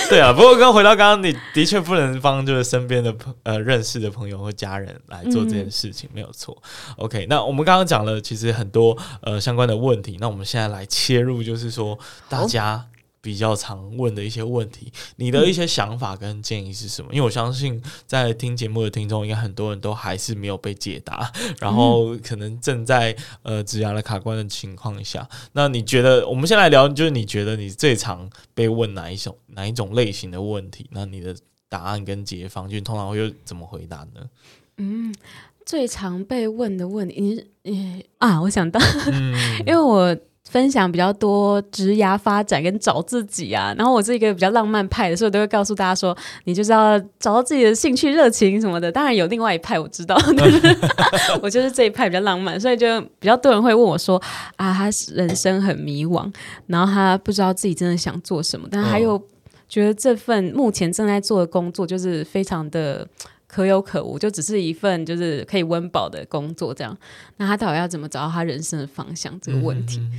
对啊，不过刚回到刚刚，你的确不能帮就是身边的朋呃认识的朋友或家人来做这件事情，没有错。OK，那我们刚刚讲了其实很多呃相关的问题，那我们现在来切入，就是说大家比较常问的一些问题，你的一些想法跟建议是什么？因为我相信在听节目的听众，应该很多人都还是没有被解答，然后可能正在呃职涯的卡关的情况下，那你觉得我们先来聊，就是你觉得你最常被问哪一种哪一种类型的问题？那你的答案跟解方，就通常会怎么回答呢？嗯，最常被问的问题，你你啊，我想到，嗯、因为我。分享比较多职涯发展跟找自己啊，然后我是一个比较浪漫派的，所以我都会告诉大家说，你就是要找到自己的兴趣热情什么的。当然有另外一派我知道，我就是这一派比较浪漫，所以就比较多人会问我说啊，他人生很迷惘，然后他不知道自己真的想做什么，但他又觉得这份目前正在做的工作就是非常的。可有可无，就只是一份就是可以温饱的工作这样。那他到底要怎么找到他人生的方向这个问题？嗯、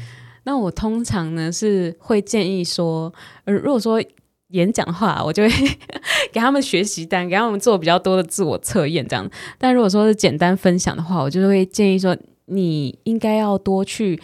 那我通常呢是会建议说，呃，如果说演讲话，我就会 给他们学习单，给他们做比较多的自我测验这样。但如果说是简单分享的话，我就会建议说，你应该要多去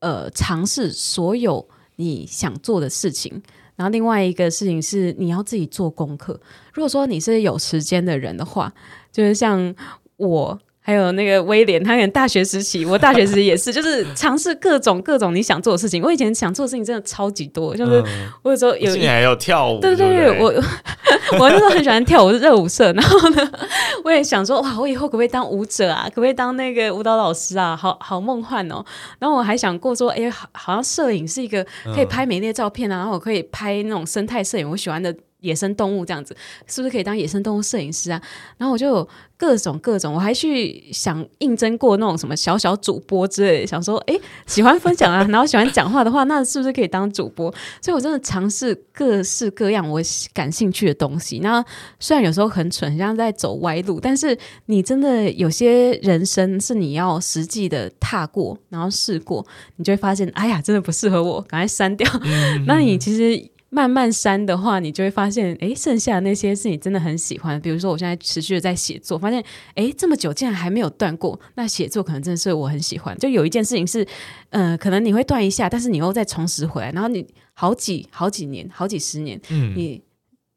呃尝试所有你想做的事情。然后另外一个事情是你要自己做功课。如果说你是有时间的人的话，就是像我。还有那个威廉，他可能大学时期，我大学时期也是，就是尝试各种各种你想做的事情。我以前想做的事情真的超级多，就是我有时候有，现在还有跳舞，对对对，我 我那时候很喜欢跳舞，是热舞社。然后呢，我也想说，哇，我以后可不可以当舞者啊？可不可以当那个舞蹈老师啊？好好梦幻哦。然后我还想过说，哎，好，好像摄影是一个可以拍美丽的照片啊，然后我可以拍那种生态摄影，我喜欢的。野生动物这样子，是不是可以当野生动物摄影师啊？然后我就有各种各种，我还去想应征过那种什么小小主播之类的，想说，哎，喜欢分享啊，然后喜欢讲话的话，那是不是可以当主播？所以我真的尝试各式各样我感兴趣的东西。那虽然有时候很蠢，很像在走歪路，但是你真的有些人生是你要实际的踏过，然后试过，你就会发现，哎呀，真的不适合我，赶快删掉。嗯、那你其实。慢慢删的话，你就会发现，诶，剩下的那些是你真的很喜欢。比如说，我现在持续的在写作，发现，诶，这么久竟然还没有断过。那写作可能真的是我很喜欢。就有一件事情是，嗯、呃，可能你会断一下，但是你又再重拾回来，然后你好几好几年、好几十年，嗯，你。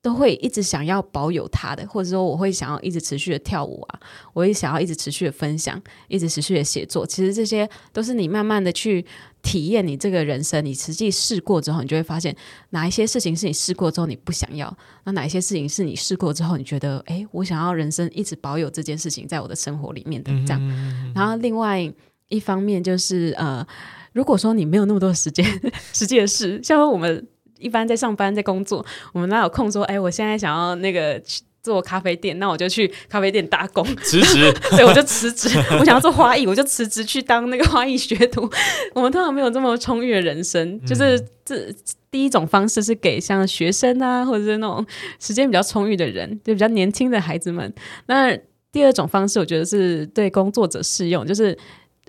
都会一直想要保有它的，或者说我会想要一直持续的跳舞啊，我也想要一直持续的分享，一直持续的写作。其实这些都是你慢慢的去体验你这个人生，你实际试过之后，你就会发现哪一些事情是你试过之后你不想要，那哪一些事情是你试过之后你觉得，诶，我想要人生一直保有这件事情在我的生活里面的这样。嗯、然后另外一方面就是呃，如果说你没有那么多时间，实际的事，像我们。一般在上班在工作，我们哪有空说？哎，我现在想要那个做咖啡店，那我就去咖啡店打工辞职。对，我就辞职。我想要做花艺，我就辞职去当那个花艺学徒。我们通常没有这么充裕的人生，就是这第一种方式是给像学生啊，或者是那种时间比较充裕的人，就比较年轻的孩子们。那第二种方式，我觉得是对工作者适用，就是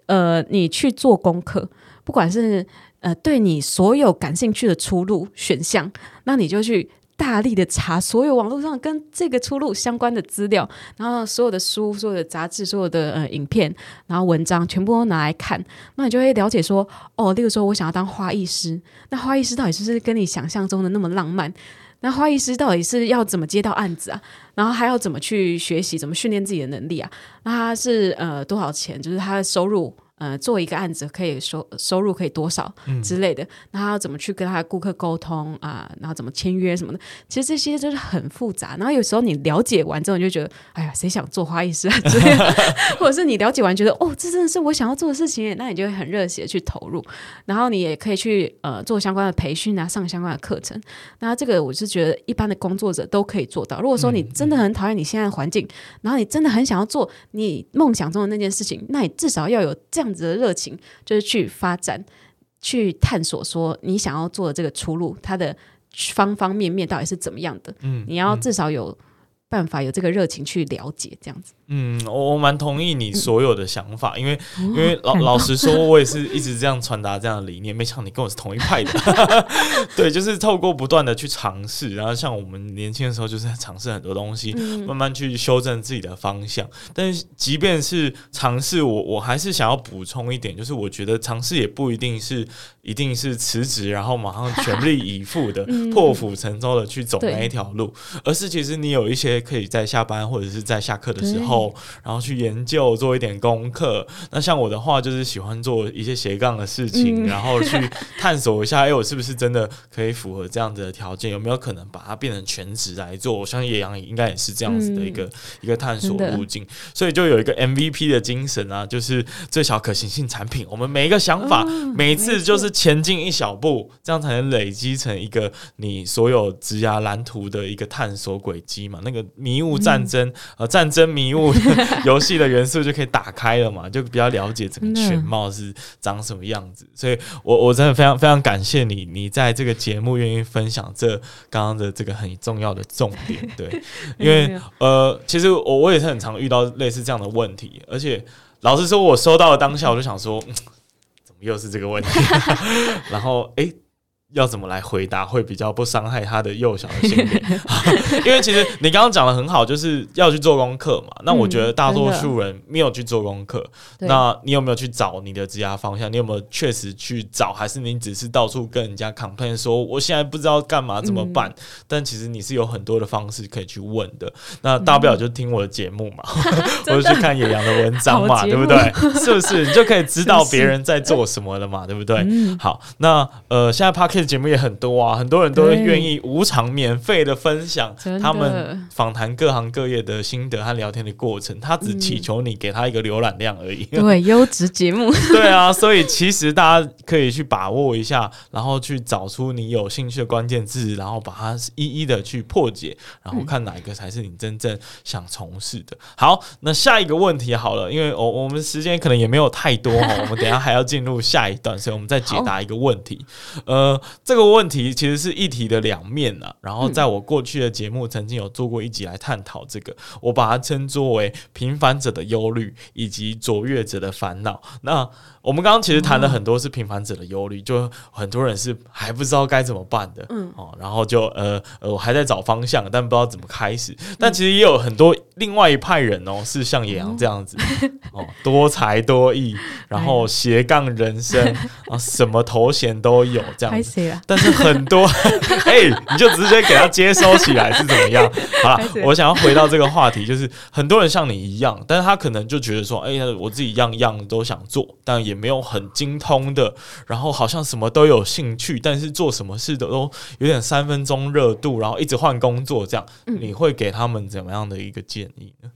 呃，你去做功课，不管是。呃，对你所有感兴趣的出路选项，那你就去大力的查所有网络上跟这个出路相关的资料，然后所有的书、所有的杂志、所有的呃影片，然后文章全部都拿来看，那你就会了解说，哦，例如说我想要当花艺师，那花艺师到底是不是跟你想象中的那么浪漫？那花艺师到底是要怎么接到案子啊？然后还要怎么去学习，怎么训练自己的能力啊？那他是呃多少钱？就是他的收入。呃，做一个案子可以收收入可以多少之类的，嗯、那他要怎么去跟他的顾客沟通啊？然后怎么签约什么的？其实这些就是很复杂。然后有时候你了解完之后，你就觉得，哎呀，谁想做花艺师啊？之类的 或者是你了解完觉得，哦，这真的是我想要做的事情，那你就会很热血的去投入。然后你也可以去呃做相关的培训啊，上相关的课程。那这个我是觉得一般的工作者都可以做到。如果说你真的很讨厌你现在的环境，嗯、然后你真的很想要做你梦想中的那件事情，那你至少要有这样。这样子的热情，就是去发展、去探索，说你想要做的这个出路，它的方方面面到底是怎么样的？嗯，你要至少有办法，有这个热情去了解，这样子。嗯，我我蛮同意你所有的想法，嗯、因为因为老老实说，我也是一直这样传达这样的理念。没想到你跟我是同一派的，对，就是透过不断的去尝试，然后像我们年轻的时候，就是尝试很多东西，嗯、慢慢去修正自己的方向。但是即便是尝试，我我还是想要补充一点，就是我觉得尝试也不一定是一定是辞职，然后马上全力以赴的、嗯、破釜沉舟的去走那一条路，而是其实你有一些可以在下班或者是在下课的时候。然后去研究，做一点功课。那像我的话，就是喜欢做一些斜杠的事情，嗯、然后去探索一下，哎，我是不是真的可以符合这样子的条件？有没有可能把它变成全职来做？我相信野羊应该也是这样子的一个、嗯、一个探索路径。所以就有一个 MVP 的精神啊，就是最小可行性产品。我们每一个想法，哦、每次就是前进一小步，这样才能累积成一个你所有职涯蓝图的一个探索轨迹嘛。那个迷雾战争，嗯、呃，战争迷雾。游戏的元素就可以打开了嘛，就比较了解整个全貌是长什么样子。所以我我真的非常非常感谢你，你在这个节目愿意分享这刚刚的这个很重要的重点。对，因为呃，其实我我也是很常遇到类似这样的问题，而且老实说，我收到了当下，我就想说，又是这个问题？然后诶。要怎么来回答会比较不伤害他的幼小的心灵？因为其实你刚刚讲的很好，就是要去做功课嘛。那我觉得大多数人没有去做功课，嗯、那你有没有去找你的职业方向？你有没有确实去找，还是你只是到处跟人家 complain 说我现在不知道干嘛怎么办？嗯、但其实你是有很多的方式可以去问的。那大不了就听我的节目嘛，嗯、或者去看野羊的文章嘛，对不对？是不是？你就可以知道别人在做什么了嘛，对不对？嗯、好，那呃，现在节目也很多啊，很多人都愿意无偿免费的分享他们访谈各行各业的心得和聊天的过程，他只祈求你给他一个浏览量而已。对，优质节目。对啊，所以其实大家可以去把握一下，然后去找出你有兴趣的关键字，然后把它一一的去破解，然后看哪一个才是你真正想从事的。好，那下一个问题好了，因为我我们时间可能也没有太多哈，我们等一下还要进入下一段，所以我们再解答一个问题，呃。这个问题其实是一体的两面啊。然后在我过去的节目曾经有做过一集来探讨这个，我把它称作为平凡者的忧虑以及卓越者的烦恼。那我们刚刚其实谈了很多是平凡者的忧虑，就很多人是还不知道该怎么办的，嗯哦，然后就呃呃我还在找方向，但不知道怎么开始。但其实也有很多另外一派人哦，是像野羊这样子哦，多才多艺，然后斜杠人生 啊，什么头衔都有这样子。但是很多 哎，你就直接给他接收起来是怎么样？好了，我想要回到这个话题，就是很多人像你一样，但是他可能就觉得说，哎呀，我自己样样都想做，但也。没有很精通的，然后好像什么都有兴趣，但是做什么事的都有点三分钟热度，然后一直换工作，这样，嗯、你会给他们怎么样的一个建议呢？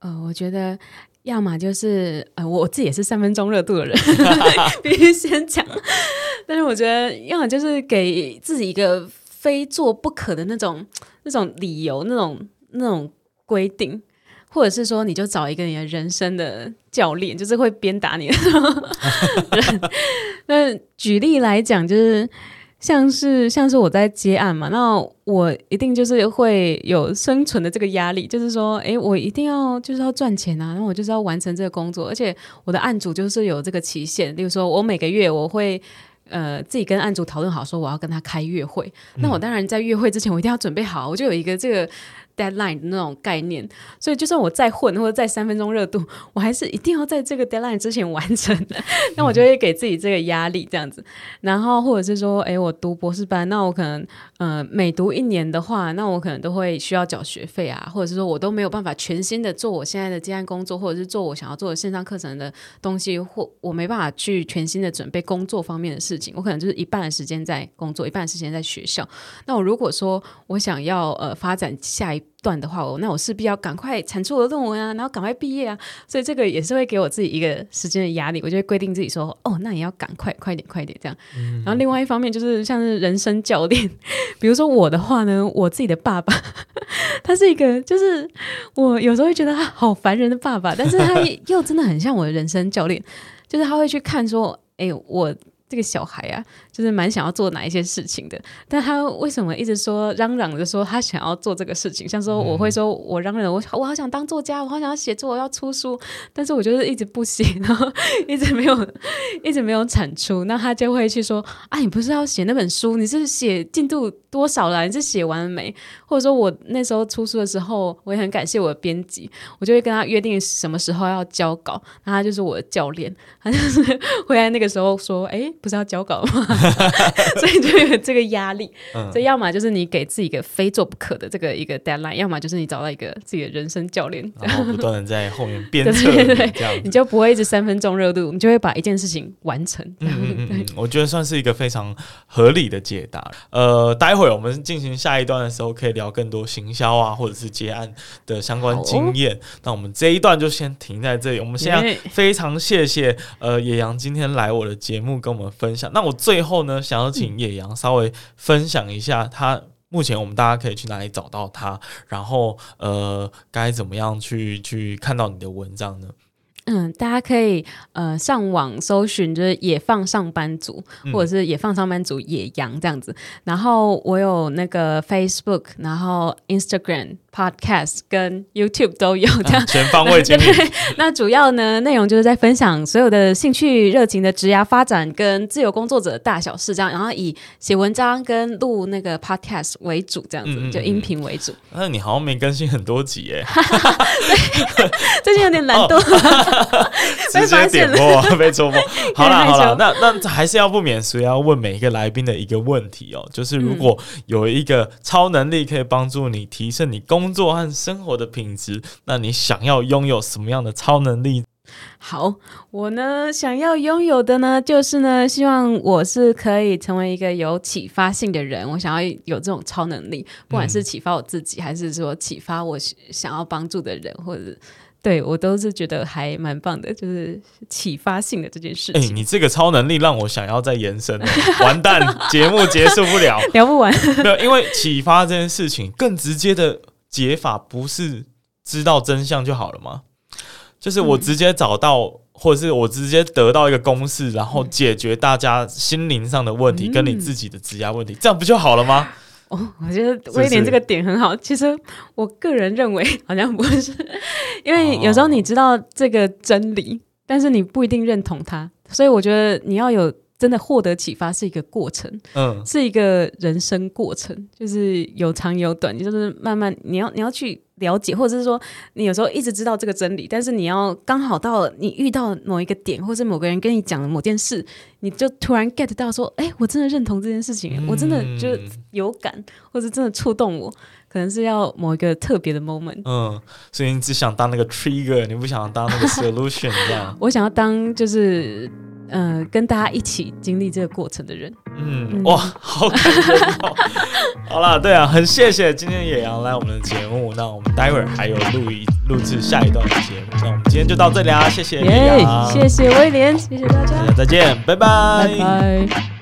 呃，我觉得要么就是呃，我自己也是三分钟热度的人，必须先讲。但是我觉得要么就是给自己一个非做不可的那种那种理由，那种那种规定。或者是说，你就找一个你的人生的教练，就是会鞭打你的。那举例来讲，就是像是像是我在接案嘛，那我一定就是会有生存的这个压力，就是说，诶，我一定要就是要赚钱啊，然后我就是要完成这个工作，而且我的案主就是有这个期限，例如说我每个月我会呃自己跟案主讨论好，说我要跟他开月会，那我当然在月会之前我一定要准备好，我就有一个这个。Deadline 的那种概念，所以就算我再混或者再三分钟热度，我还是一定要在这个 deadline 之前完成的。那我就会给自己这个压力，这样子。然后或者是说，哎，我读博士班，那我可能呃每读一年的话，那我可能都会需要缴学费啊，或者是说我都没有办法全心的做我现在的接案工作，或者是做我想要做的线上课程的东西，或我没办法去全心的准备工作方面的事情，我可能就是一半的时间在工作，一半的时间在学校。那我如果说我想要呃发展下一段的话，我那我势必要赶快产出我的论文啊，然后赶快毕业啊，所以这个也是会给我自己一个时间的压力。我就会规定自己说，哦，那也要赶快，快点，快点这样。嗯、然后另外一方面就是像是人生教练，比如说我的话呢，我自己的爸爸，他是一个就是我有时候会觉得他好烦人的爸爸，但是他又真的很像我的人生教练，就是他会去看说，哎，我这个小孩啊。就是蛮想要做哪一些事情的，但他为什么一直说嚷嚷着说他想要做这个事情？像说我会说我嚷嚷我我好想当作家，我好想要写作，我要出书，但是我就是一直不写，然后一直没有一直没有产出。那他就会去说啊，你不是要写那本书？你是写进度多少了？你是写完了没？或者说我那时候出书的时候，我也很感谢我的编辑，我就会跟他约定什么时候要交稿，那他就是我的教练，他就是会在那个时候说，哎，不是要交稿吗？所以就有这个压力，嗯、所以要么就是你给自己一个非做不可的这个一个 deadline，要么就是你找到一个自己的人生教练，然后不断的在后面 鞭策你，这样你就不会一直三分钟热度，你就会把一件事情完成。嗯嗯嗯，我觉得算是一个非常合理的解答。呃，待会儿我们进行下一段的时候，可以聊更多行销啊，或者是接案的相关经验。哦、那我们这一段就先停在这里。我们现在非常谢谢呃野羊今天来我的节目跟我们分享。那我最后。后呢，想要请野羊稍微分享一下，他目前我们大家可以去哪里找到他，然后呃，该怎么样去去看到你的文章呢？嗯，大家可以呃上网搜寻，就是野放上班族，嗯、或者是野放上班族野羊这样子。然后我有那个 Facebook，然后 Instagram。Podcast 跟 YouTube 都有这样，啊、全方位经历。那主要呢内容就是在分享所有的兴趣热情的职涯发展跟自由工作者的大小事这样，然后以写文章跟录那个 Podcast 为主，这样子就音频为主。那你好像没更新很多集耶，对，最近有点懒惰，哦、直接点播被戳破。好了好了，那那还是要不免俗要问每一个来宾的一个问题哦，就是如果有一个超能力可以帮助你提升你工工作和生活的品质，那你想要拥有什么样的超能力？好，我呢想要拥有的呢，就是呢，希望我是可以成为一个有启发性的人。我想要有这种超能力，不管是启发我自己，嗯、还是说启发我想要帮助的人，或者对我都是觉得还蛮棒的，就是启发性的这件事情。哎、欸，你这个超能力让我想要再延伸，完蛋，节目结束不了，聊不完。没有，因为启发这件事情更直接的。解法不是知道真相就好了吗？就是我直接找到，嗯、或者是我直接得到一个公式，然后解决大家心灵上的问题，嗯、跟你自己的职业问题，这样不就好了吗？哦，我觉得威廉这个点很好。其实我个人认为好像不是，因为有时候你知道这个真理，哦、但是你不一定认同它，所以我觉得你要有。真的获得启发是一个过程，嗯，是一个人生过程，就是有长有短，就是慢慢你要你要去了解，或者是说你有时候一直知道这个真理，但是你要刚好到了你遇到某一个点，或者某个人跟你讲了某件事，你就突然 get 到说，哎、欸，我真的认同这件事情，嗯、我真的就有感，或者真的触动我，可能是要某一个特别的 moment，嗯，所以你只想当那个 trigger，你不想当那个 solution 这样？我想要当就是。嗯、呃，跟大家一起经历这个过程的人，嗯，嗯。哇，好感人哦！好啦，对啊，很谢谢今天野羊来我们的节目，那我们待会儿还有录一录制下一段的节目，那我们今天就到这里啊，谢谢野羊，谢谢威廉，谢谢大家，大家再见，拜拜，拜拜。